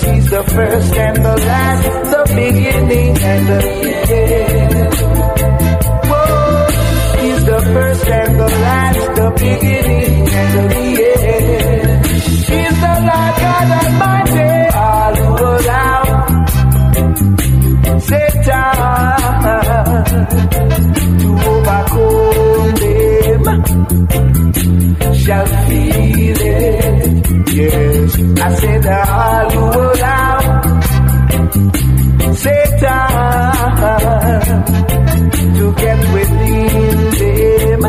Cause He's the first and the last, the beginning and the end. Whoa, He's the first and the last, the beginning and the end. He's the Lord God Almighty, all allow Satan to overcome them shall feel it. Yes, I said all who allow Satan to get within them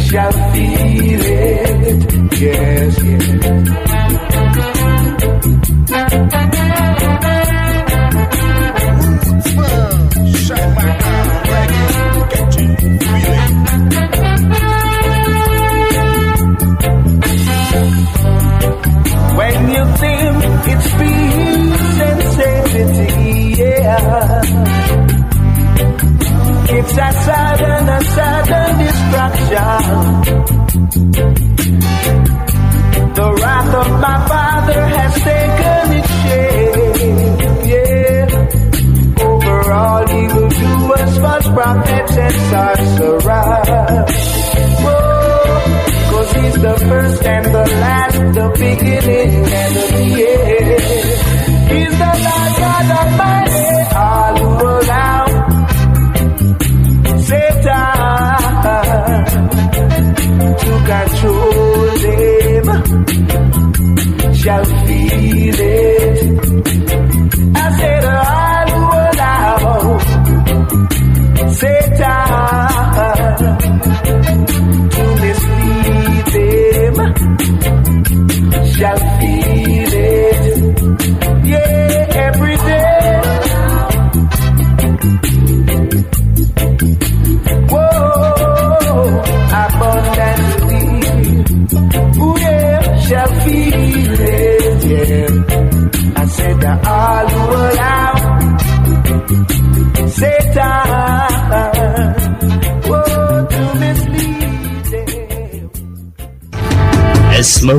shall feel it. Yes, yes.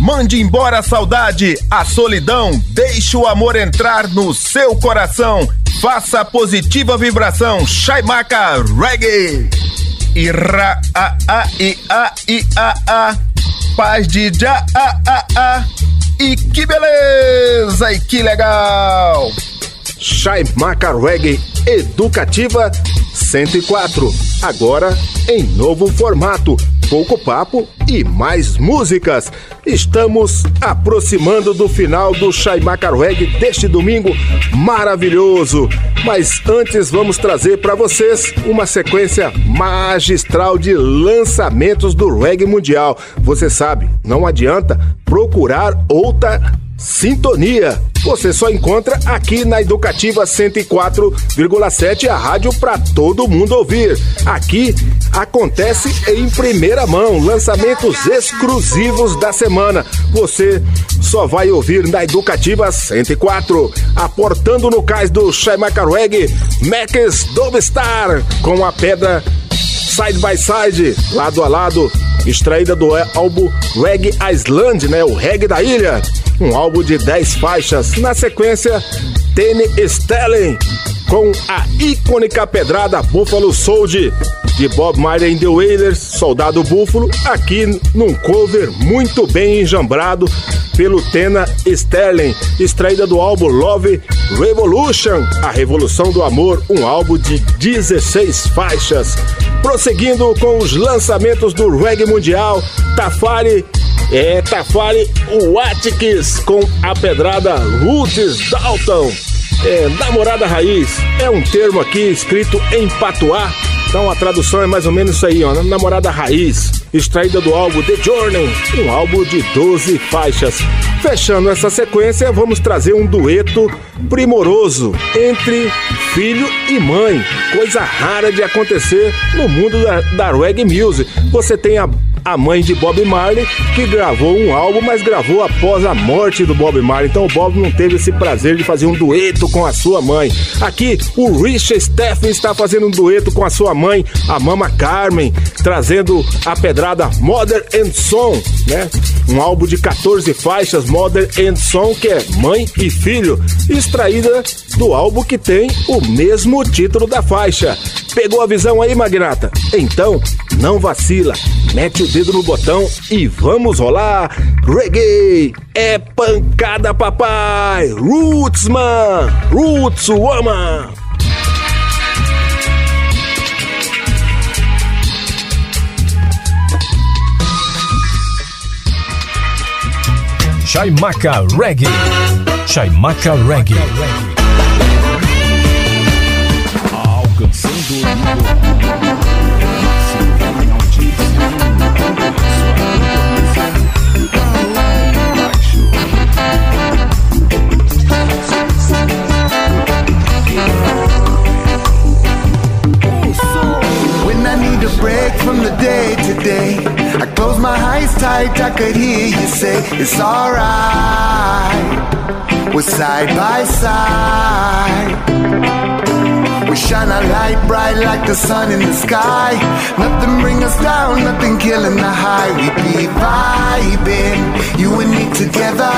Mande embora a saudade, a solidão, deixe o amor entrar no seu coração. Faça a positiva vibração, Chaimaca Reggae. Ira a a i a i a a, paz de já a a a. E que beleza e que legal! Chaimaca Reggae Educativa 104. Agora em novo formato. Pouco papo e mais músicas. Estamos aproximando do final do Chaimaca Reggae deste domingo maravilhoso. Mas antes vamos trazer para vocês uma sequência magistral de lançamentos do reggae mundial. Você sabe, não adianta procurar outra Sintonia. Você só encontra aqui na Educativa 104,7, a rádio para todo mundo ouvir. Aqui acontece em primeira mão, lançamentos exclusivos da semana. Você só vai ouvir na Educativa 104, aportando no cais do Shaimaka Reggae, Max Star com a pedra Side by Side, lado a lado, extraída do álbum Reggae Island, né? O reggae da ilha. Um álbum de 10 faixas. Na sequência, Tene Stelling com a icônica pedrada Buffalo Soldier de Bob Marley and the Wailers, Soldado Búfalo, aqui num cover muito bem enjambrado pelo Tena Sterling, extraída do álbum Love Revolution, a Revolução do Amor, um álbum de 16 faixas. Prosseguindo com os lançamentos do reggae mundial, Tafari é Tafari Wattikis com a pedrada Roots Dalton. É, namorada raiz é um termo aqui escrito em patuá então a tradução é mais ou menos isso aí, ó. Namorada Raiz, extraída do álbum The Journey, um álbum de 12 faixas. Fechando essa sequência, vamos trazer um dueto primoroso entre filho e mãe. Coisa rara de acontecer no mundo da, da reggae music. Você tem a a mãe de Bob Marley, que gravou um álbum, mas gravou após a morte do Bob Marley. Então o Bob não teve esse prazer de fazer um dueto com a sua mãe. Aqui o Richard Steffen está fazendo um dueto com a sua mãe, a Mama Carmen, trazendo a pedrada Mother and Son, né? Um álbum de 14 faixas, Mother and Son, que é mãe e filho, extraída do álbum que tem o mesmo título da faixa. Pegou a visão aí, magnata? Então, não vacila, mete o dedo no botão e vamos rolar. Reggae é pancada, papai. Roots, man. Roots, woman. Chaimaca Reggae. Chaimaca Reggae. Alcançando o nível I close my eyes tight, I could hear you say, It's alright. We're side by side. We shine a light bright like the sun in the sky. Nothing bring us down, nothing killing the high. We be vibing, you and me together.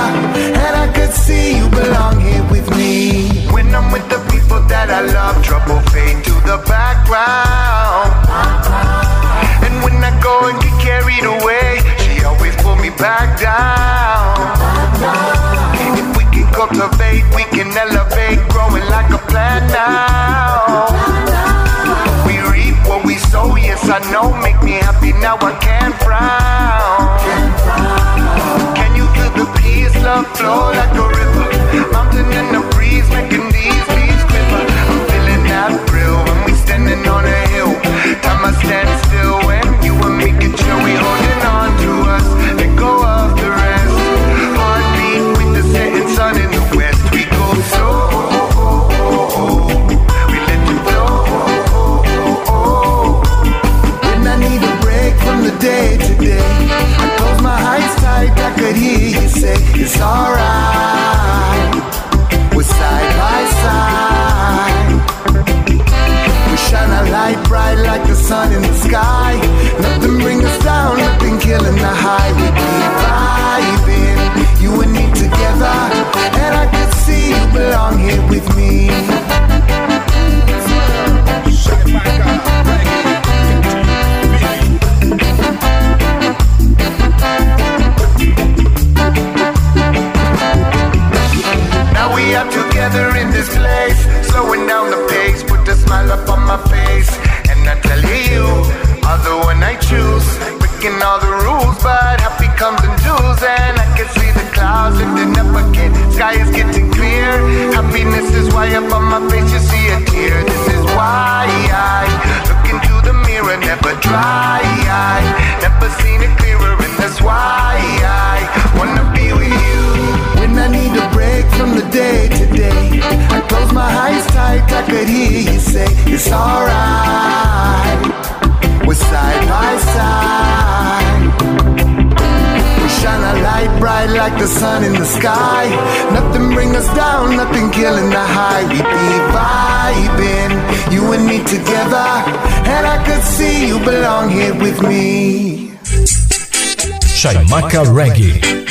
And I could see you belong here with me. When I'm with the people that I love, trouble fade to the background. And when I go and get carried away, she always pull me back down. If we can cultivate, we can elevate, growing like a plant now. We reap what we sow, yes I know, make me happy now I can't frown. Can you feel the peace, love flow like a river? Mountain in the breeze, making these leaves quiver. I'm feeling that thrill when we standing on a hill. Time I stand still alright. Chaimaca Reggae.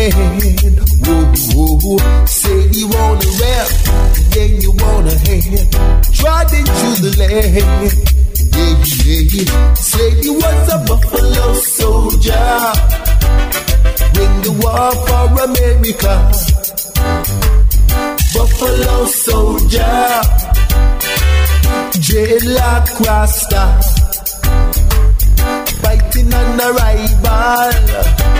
The land. Whoa, whoa, said you wanna rap, then you wanna hand. Tried into the land. Yeah, yeah, yeah. Said he was a buffalo soldier. Win the war for America. Buffalo soldier. Dreadlock Rasta. Fighting on a rival.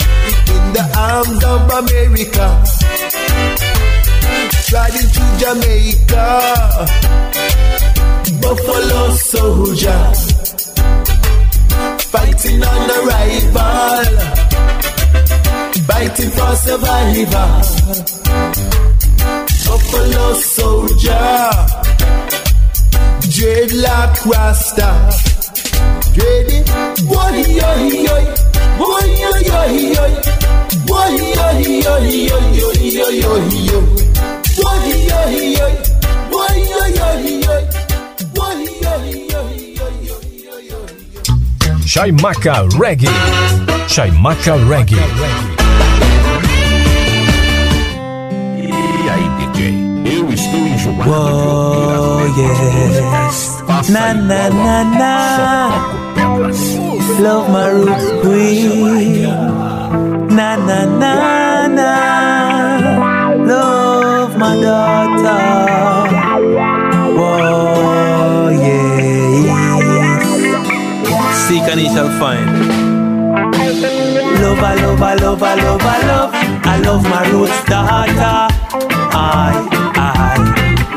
in the arms of America. Tried to Jamaica. Buffalo soldier fighting on the rival, fighting for survival. Buffalo soldier, dreadlock rasta, dready, boy yo yo, Chaimaca Reggae. Chaimaca Reggae. E aí, DJ? Eu estou enjoado Oh, yes. Na, na, na, na. Love my roots queen, Na na na na. Love my daughter. Oh yes. Seek and he shall find. Love, I love, I love, I love, I love. I love my roots daughter. I, I.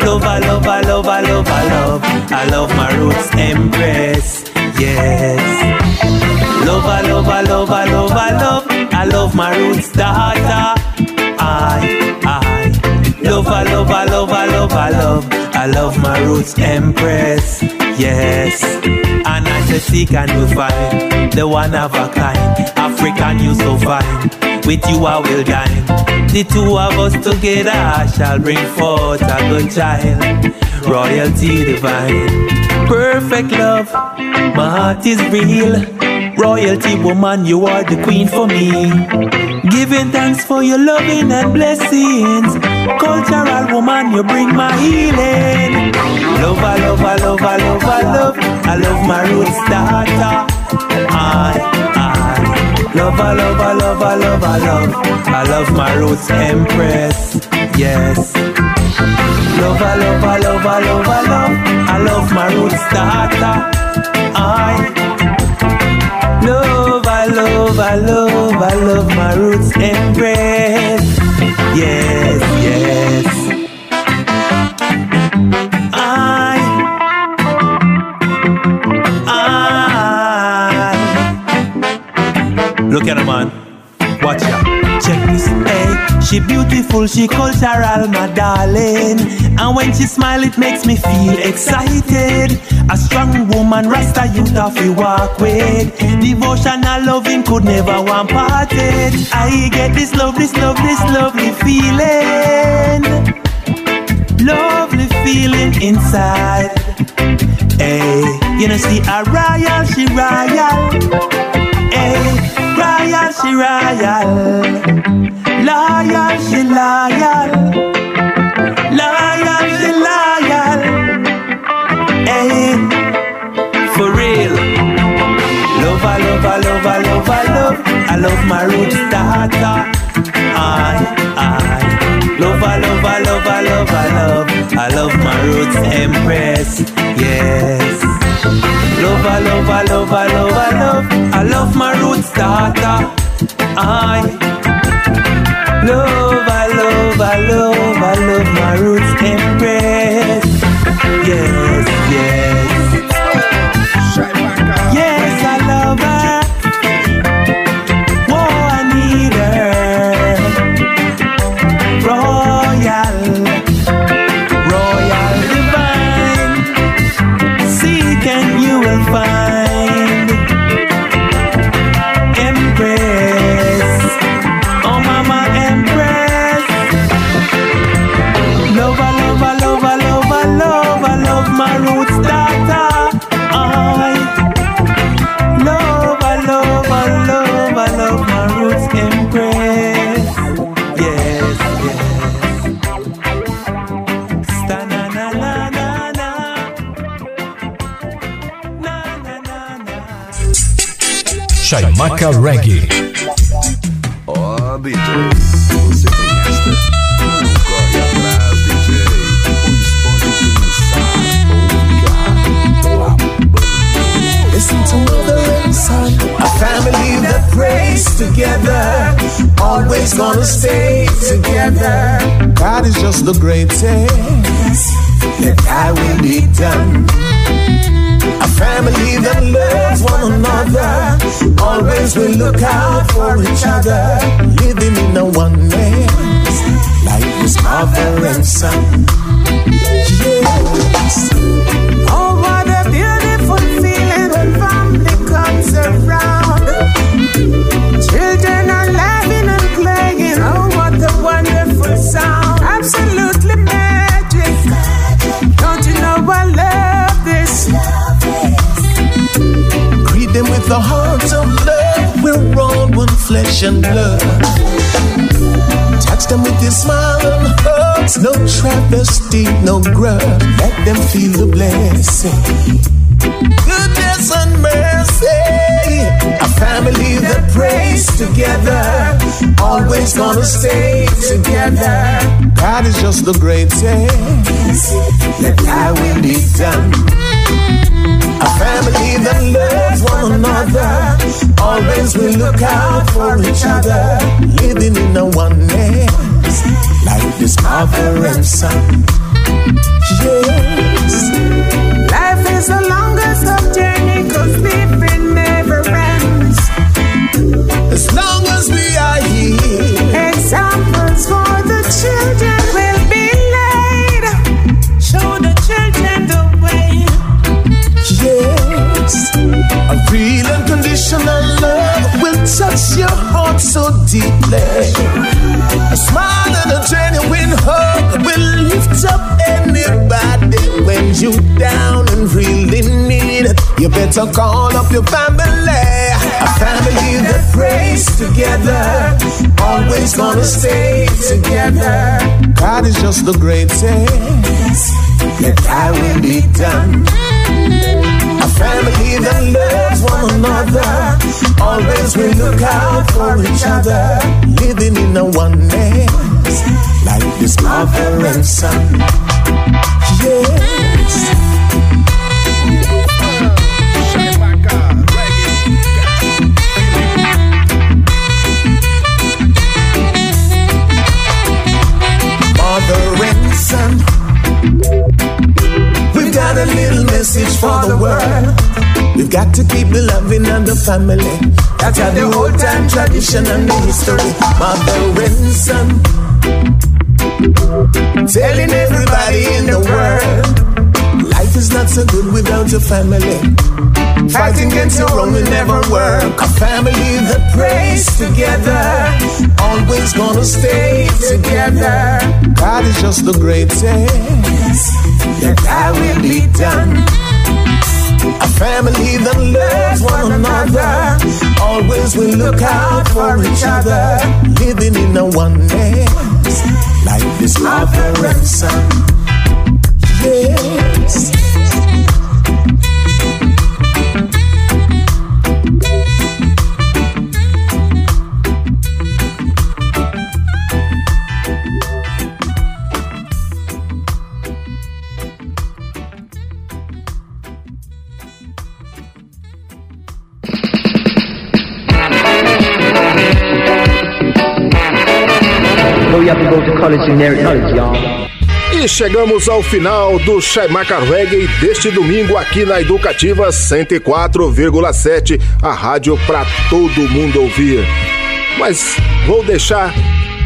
Love, I love, I love, I love, I love. I love my roots embrace. Yes. Love, I love, I love, I love, I love. I love my roots daughter. I, I. Love, I love, I love, I love, I love. I love my roots empress. Yes. And I just seek and you find the one of a kind. African, you so fine. With you I will dine. The two of us together shall bring forth a good child. Royalty divine. Perfect love. My heart is real. Royalty woman, you are the queen for me. Giving thanks for your loving and blessings. Cultural woman, you bring my healing. Love, I love, I love, I love, I love. I love my roots daughter. I, I. Love, I love, I love, I love, I love. I love my roots empress. Yes. Love, I love, I love, I love, I love. I love my roots daughter. I. Love, I love, I love, I love my roots embrace. Yes, yes. Look at her, man. Watch out. Check this, hey. She beautiful, she cultural, my darling. And when she smile, it makes me feel excited. A strong woman, Rasta youth of we walk with. Devotion Devotional loving could never want parted. I get this love, this love, this lovely feeling. Lovely feeling inside. Hey, you know, see a royal, she royal. Hey, royal, she royal. Loyal, she loyal. Loyal, she loyal. Hey, eh, for real. Love, I love, I love, I love, I love. I love my roots daughter. I, I. Love, I love, I love, I love, I love. I love my roots empress. Yes. Love, I love, I love, I love, I love. I love my roots daughter. I love, Chaimaca Reggae. Ó, DJ, você tem? Corre atrás, DJ, Listen to mother son, a family that prays together, always gonna stay together. God is just the greatest that I will be done. A family that loves one another, always will look out for each other, living in a oneness, like this mother and son. Yes. Oh, what a beautiful feeling when family comes around. Children are laughing and playing. Oh, what a wonderful sound. Absolutely the hearts of love. We're all one flesh and blood. Touch them with your smile and hugs. No travesty, no grudge. Let them feel the blessing. Goodness and mercy. A family that prays together. Always gonna stay together. God is just the greatest that I will be done. A family that loves one another. Always will look out for each other. Living in a oneness. Like this mother and son. Yes. Life is a longest of journey, cause living never ends. As long better call up your family. A family that prays together, always gonna stay together. God is just the greatest. Let thy will be done. A family that loves one another, always will look out for each other, living in a oneness, like this mother and son. Yes. Son. We've got a little message for the world. We've got to keep the loving and the family. That's how the old time tradition and the history. Mother and son. Telling everybody in the world, life is not so good without your family. Fighting against your own will never work. A family that prays together, always gonna stay together. God is just the greatest. That I will be done. A family that loves one another, always will look out for each other, living in a oneness, like this mother and son. Yes. E chegamos ao final do Shaimaka Reggae deste domingo aqui na Educativa 104,7, a rádio para todo mundo ouvir. Mas vou deixar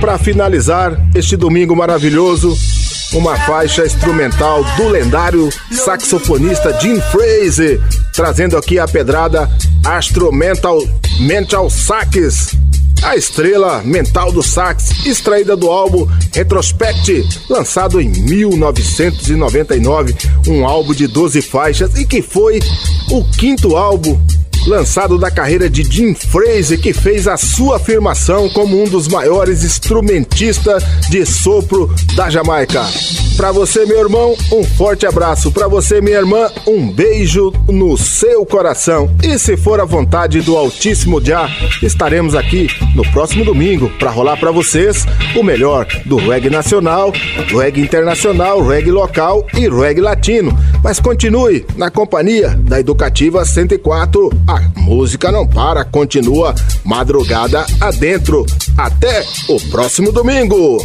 para finalizar este domingo maravilhoso uma faixa instrumental do lendário saxofonista Jim Fraser, trazendo aqui a pedrada Astro Mental, Mental Sax. A estrela mental do sax, extraída do álbum Retrospect, lançado em 1999, um álbum de 12 faixas e que foi o quinto álbum lançado da carreira de Jim Fraser, que fez a sua afirmação como um dos maiores instrumentistas de sopro da Jamaica. Para você, meu irmão, um forte abraço. Para você, minha irmã, um beijo no seu coração. E se for a vontade do Altíssimo Já, estaremos aqui no próximo domingo para rolar para vocês o melhor do reggae nacional, reggae internacional, reggae local e reggae latino. Mas continue na companhia da Educativa 104. A música não para, continua madrugada adentro. Até o próximo domingo!